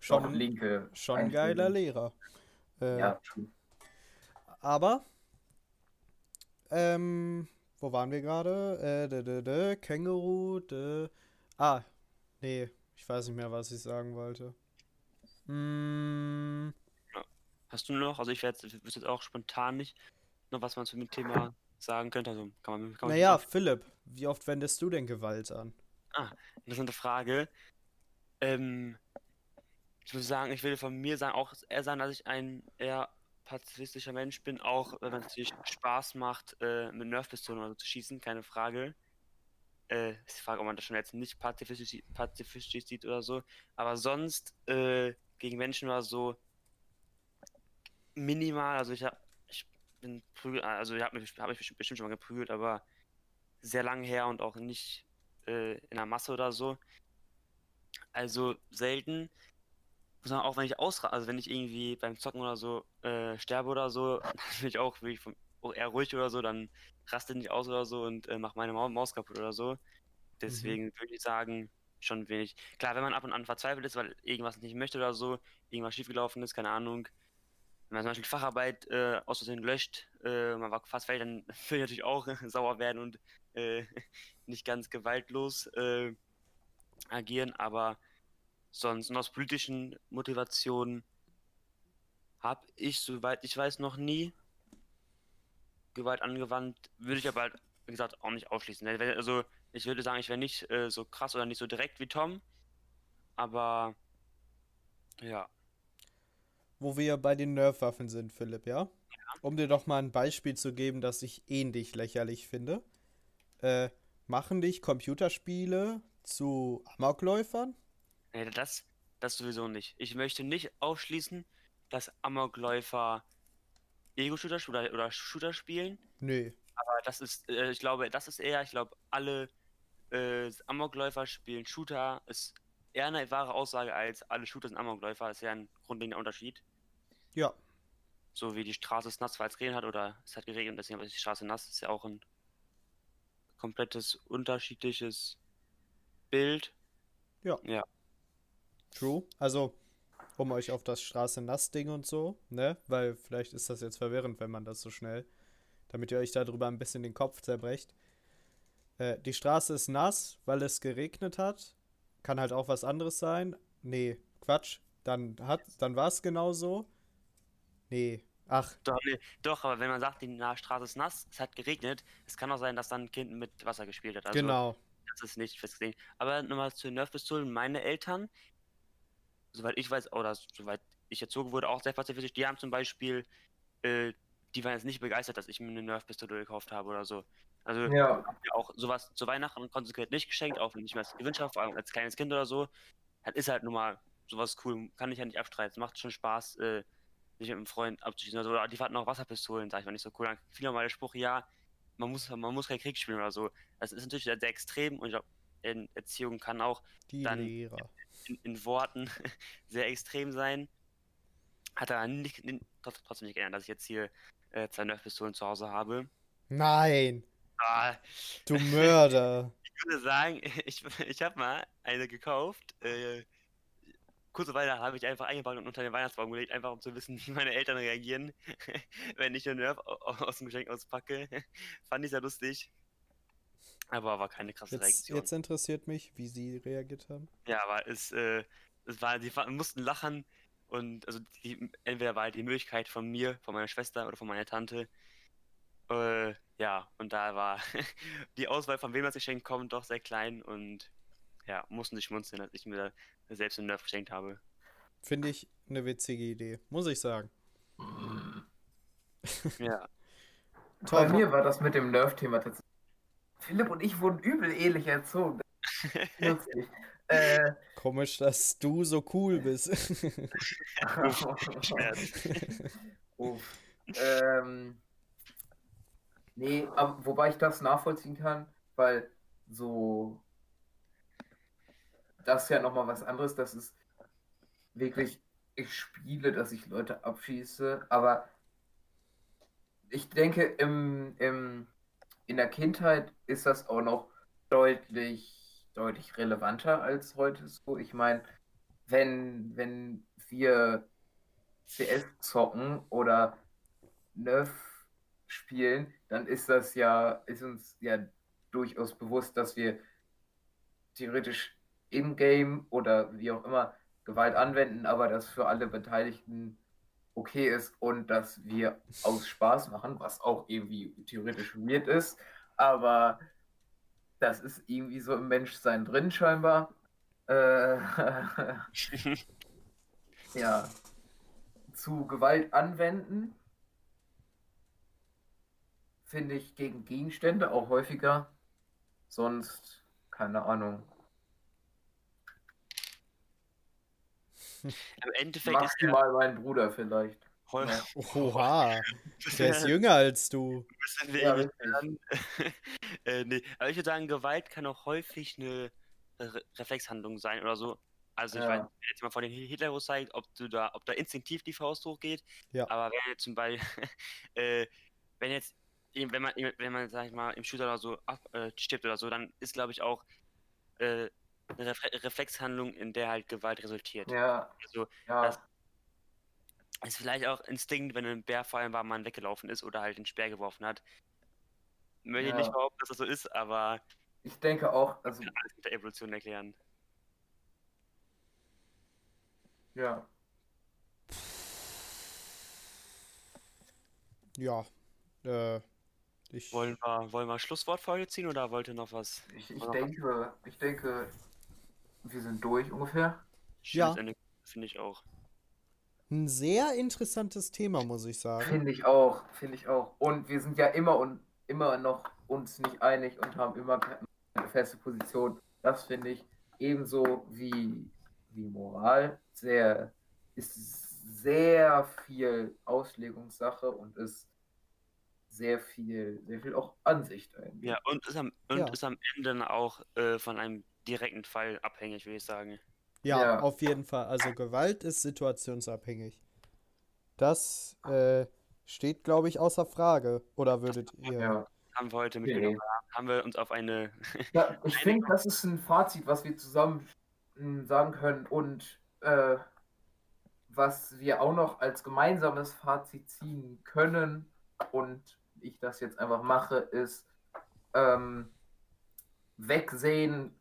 schon linke. Schon ein geiler Lehrer. Äh, ja, true. Aber ähm, wo waren wir gerade? Äh, de, de, de, Känguru, de. Ah, nee, ich weiß nicht mehr, was ich sagen wollte. Hm. Hast du noch? Also ich werde jetzt auch spontan nicht noch was man zu dem Thema sagen könnte. Also kann man, kann man naja, Philipp, wie oft wendest du denn Gewalt an? Ah, interessante Frage. Ähm, ich würde sagen, ich will von mir sagen, auch eher sagen, dass ich ein eher pazifistischer Mensch bin, auch wenn es natürlich Spaß macht, äh, mit Nerfpistolen oder so zu schießen, keine Frage. Äh, ist die Frage, ob man das schon jetzt nicht pazifistisch, pazifistisch sieht oder so. Aber sonst äh, gegen Menschen war so minimal. Also ich habe, ich bin prügel, also ich habe mich, hab mich bestimmt schon mal geprügelt, aber sehr lange her und auch nicht äh, in der Masse oder so. Also selten sondern auch wenn ich ausra also wenn ich irgendwie beim Zocken oder so äh, sterbe oder so, dann bin ich auch wirklich auch eher ruhig oder so, dann raste nicht aus oder so und äh, mach meine Ma Maus kaputt oder so. Deswegen mhm. würde ich sagen, schon wenig. Klar, wenn man ab und an verzweifelt ist, weil irgendwas nicht möchte oder so, irgendwas schiefgelaufen ist, keine Ahnung. Wenn man zum Beispiel Facharbeit äh, aus Versehen löscht, äh, man war fast fertig, dann will ich natürlich auch sauer werden und äh, nicht ganz gewaltlos äh, agieren, aber sonst. Und aus politischen Motivationen habe ich, soweit ich weiß, noch nie Gewalt angewandt. Würde ich aber halt, wie gesagt, auch nicht ausschließen. Also, Ich würde sagen, ich wäre nicht äh, so krass oder nicht so direkt wie Tom. Aber ja. Wo wir bei den Nerf-Waffen sind, Philipp, ja? ja? Um dir doch mal ein Beispiel zu geben, das ich ähnlich lächerlich finde. Äh, machen dich Computerspiele zu Amokläufern? Nee, das, das sowieso nicht. Ich möchte nicht ausschließen, dass Amokläufer Ego-Shooter oder, oder Shooter spielen. Nee. Aber das ist, äh, ich glaube, das ist eher, ich glaube, alle äh, Amokläufer spielen Shooter, ist eher eine wahre Aussage als alle Shooter sind Amokläufer, ist ja ein grundlegender Unterschied. Ja. So wie die Straße ist nass, weil es geregnet hat oder es hat geregnet, deswegen ist die Straße nass, ist ja auch ein komplettes unterschiedliches Bild. Ja. Ja. True. Also, um euch auf das Straße nass Ding und so, ne? Weil vielleicht ist das jetzt verwirrend, wenn man das so schnell, damit ihr euch darüber ein bisschen den Kopf zerbrecht. Äh, die Straße ist nass, weil es geregnet hat. Kann halt auch was anderes sein. Nee, Quatsch. Dann hat, dann war es genauso. Nee. Ach. Doch, nee, doch, aber wenn man sagt, die Straße ist nass, es hat geregnet, es kann auch sein, dass dann ein Kind mit Wasser gespielt hat. Also, genau. Das ist nicht festgelegt. Aber nochmal zu den Nerf-Pistolen. Meine Eltern, soweit ich weiß, oder soweit ich erzogen wurde, auch sehr pazifistisch. Die haben zum Beispiel, äh, die waren jetzt nicht begeistert, dass ich mir eine Nerf-Pistole gekauft habe oder so. Also ja. auch sowas zu Weihnachten konsequent nicht geschenkt, auch wenn ich mir das gewünscht habe, vor allem als kleines Kind oder so. Das ist halt nun mal sowas cool, kann ich ja nicht abstreiten. Es macht schon Spaß, äh, sich mit einem Freund abzuschießen. Also, die hatten auch Wasserpistolen, sag ich mal, nicht so cool. Dann fiel nochmal der Spruch, ja, man muss, man muss kein Krieg spielen oder so. Das ist natürlich sehr, sehr extrem und ich glaube, in Erziehung kann auch die dann Lehrer in, in Worten sehr extrem sein. Hat er nicht, trotzdem nicht geändert, dass ich jetzt hier äh, zwei Nerf-Pistolen zu Hause habe. Nein! Ah, du Mörder! Ich würde sagen, ich, ich habe mal eine gekauft. Äh, kurze Weile habe ich einfach eingebaut und unter den Weihnachtsbaum gelegt, einfach um zu wissen, wie meine Eltern reagieren, wenn ich eine Nerf aus dem Geschenk auspacke. Fand ich sehr lustig. Aber war keine krasse jetzt, Reaktion. Jetzt interessiert mich, wie sie reagiert haben. Ja, aber es, äh, es war, die mussten lachen und also die, entweder war halt die Möglichkeit von mir, von meiner Schwester oder von meiner Tante. Äh, ja, und da war die Auswahl, von wem das Geschenk kommt, doch sehr klein und ja, mussten sich schmunzeln, als ich mir selbst einen Nerf geschenkt habe. Finde ich eine witzige Idee, muss ich sagen. ja. Bei mir war das mit dem Nerf-Thema tatsächlich Philipp und ich wurden übel ähnlich erzogen. Lustig. Äh, Komisch, dass du so cool bist. oh. ähm, nee, aber, wobei ich das nachvollziehen kann, weil so das ist ja nochmal was anderes. Das ist wirklich, ich spiele, dass ich Leute abschieße, aber ich denke, im, im in der Kindheit ist das auch noch deutlich, deutlich relevanter als heute so. Ich meine, wenn, wenn wir CS zocken oder Nerf spielen, dann ist das ja, ist uns ja durchaus bewusst, dass wir theoretisch in-game oder wie auch immer Gewalt anwenden, aber das für alle Beteiligten okay ist und dass wir aus Spaß machen, was auch irgendwie theoretisch weird ist, aber das ist irgendwie so im Menschsein drin scheinbar. Äh, ja. Zu Gewalt anwenden finde ich gegen Gegenstände auch häufiger. Sonst, keine Ahnung. Im Endeffekt Maximal ist mein Bruder vielleicht. Ja. Oha, der ist jünger als du. Ja, äh, nee. Aber ich würde sagen, Gewalt kann auch häufig eine Re Reflexhandlung sein oder so. Also ich ja. weiß, wenn jetzt mal vor den Hitler zeigt, ob du da, ob da instinktiv die Faust hochgeht. Ja. Aber wenn jetzt zum Beispiel, äh, wenn jetzt, wenn man, wenn man, sag ich mal, im Shooter oder so abstirbt äh, oder so, dann ist, glaube ich, auch äh, eine Refle Reflexhandlung, in der halt Gewalt resultiert. Ja. Also ja. das ist vielleicht auch Instinkt, wenn ein Bär vor allem war, man weggelaufen ist oder halt den Speer geworfen hat. Möchte ja. ich nicht behaupten, dass das so ist, aber ich denke auch, also kann alles mit der Evolution erklären. Ja. Ja. Äh, Ich wollen, wir, wollen wir Schlusswort für heute ziehen oder wollt ihr noch was? Ich, ich denke, ich denke, wir sind durch ungefähr. Ja. Finde ich auch. Ein sehr interessantes Thema, muss ich sagen. Finde ich auch, finde ich auch. Und wir sind ja immer und immer noch uns nicht einig und haben immer eine feste Position. Das finde ich ebenso wie, wie Moral sehr, ist sehr viel Auslegungssache und ist sehr viel, sehr viel auch Ansicht. Eigentlich. Ja, und ist am, und ja. ist am Ende auch äh, von einem direkten Fall abhängig, würde ich sagen. Ja, ja, auf jeden Fall. Also Gewalt ist situationsabhängig. Das äh, steht, glaube ich, außer Frage. Oder würdet ihr. Ja. Haben wir heute mitgenommen. Nee. Haben wir uns auf eine. Ja, ich finde, das ist ein Fazit, was wir zusammen hm, sagen können. Und äh, was wir auch noch als gemeinsames Fazit ziehen können und ich das jetzt einfach mache, ist ähm, wegsehen,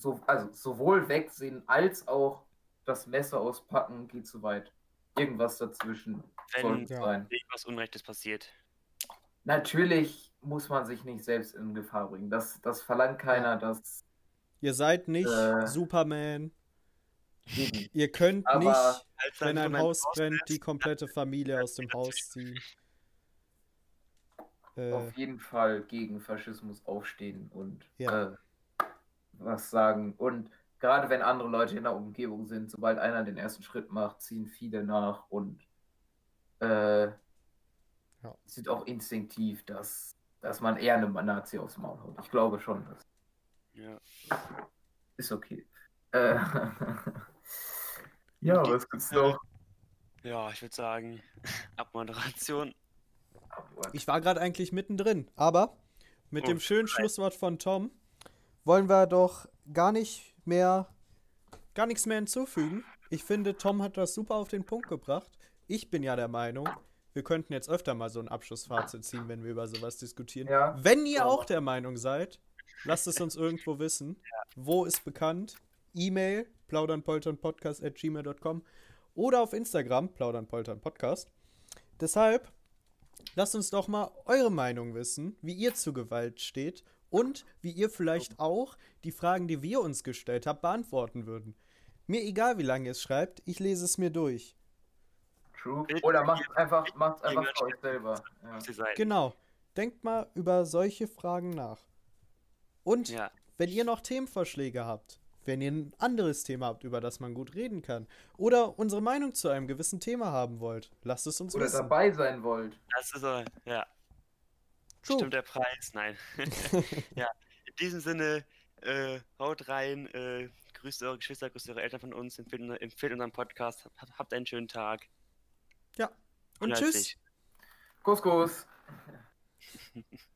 so, also sowohl wegsehen als auch das Messer auspacken geht zu weit. Irgendwas dazwischen Wenn sein. irgendwas Unrechtes passiert. Natürlich muss man sich nicht selbst in Gefahr bringen. Das, das verlangt keiner, dass. Ihr seid nicht äh, Superman. Ihr könnt Aber nicht, wenn ein Haus brennt, die komplette Familie aus dem Haus ziehen. Äh, Auf jeden Fall gegen Faschismus aufstehen und ja. äh, was sagen. Und gerade wenn andere Leute in der Umgebung sind, sobald einer den ersten Schritt macht, ziehen viele nach und äh, ja. sind auch instinktiv, dass, dass man eher eine Nazi aufs Maul haut. Ich glaube schon. Dass ja. Ist okay. Äh, ja, was gibt's noch? Ja, ich würde sagen, Abmoderation. Ich war gerade eigentlich mittendrin, aber mit oh, dem schönen nein. Schlusswort von Tom wollen wir doch gar nicht mehr, gar nichts mehr hinzufügen. Ich finde, Tom hat das super auf den Punkt gebracht. Ich bin ja der Meinung, wir könnten jetzt öfter mal so ein Abschlussfazit ziehen, wenn wir über sowas diskutieren. Ja. Wenn ihr auch der Meinung seid, lasst es uns irgendwo wissen. Wo ist bekannt? E-Mail plaudernpolternpodcast.gmail.com oder auf Instagram plaudernpolternpodcast. Deshalb lasst uns doch mal eure Meinung wissen, wie ihr zu Gewalt steht und wie ihr vielleicht auch die Fragen, die wir uns gestellt haben, beantworten würden. Mir egal, wie lange ihr es schreibt, ich lese es mir durch. True. Oder macht einfach, macht einfach für euch selber. Ja. Genau. Denkt mal über solche Fragen nach. Und ja. wenn ihr noch Themenvorschläge habt, wenn ihr ein anderes Thema habt, über das man gut reden kann, oder unsere Meinung zu einem gewissen Thema haben wollt, lasst es uns oder wissen. Oder dabei sein wollt. Das ist so, ja. True. Stimmt der Preis? Nein. ja, in diesem Sinne, äh, haut rein, äh, grüßt eure Geschwister, grüßt eure Eltern von uns, empfehlt, empfehlt unseren Podcast, habt, habt einen schönen Tag. Ja, und, und tschüss. Kuss, Kuss.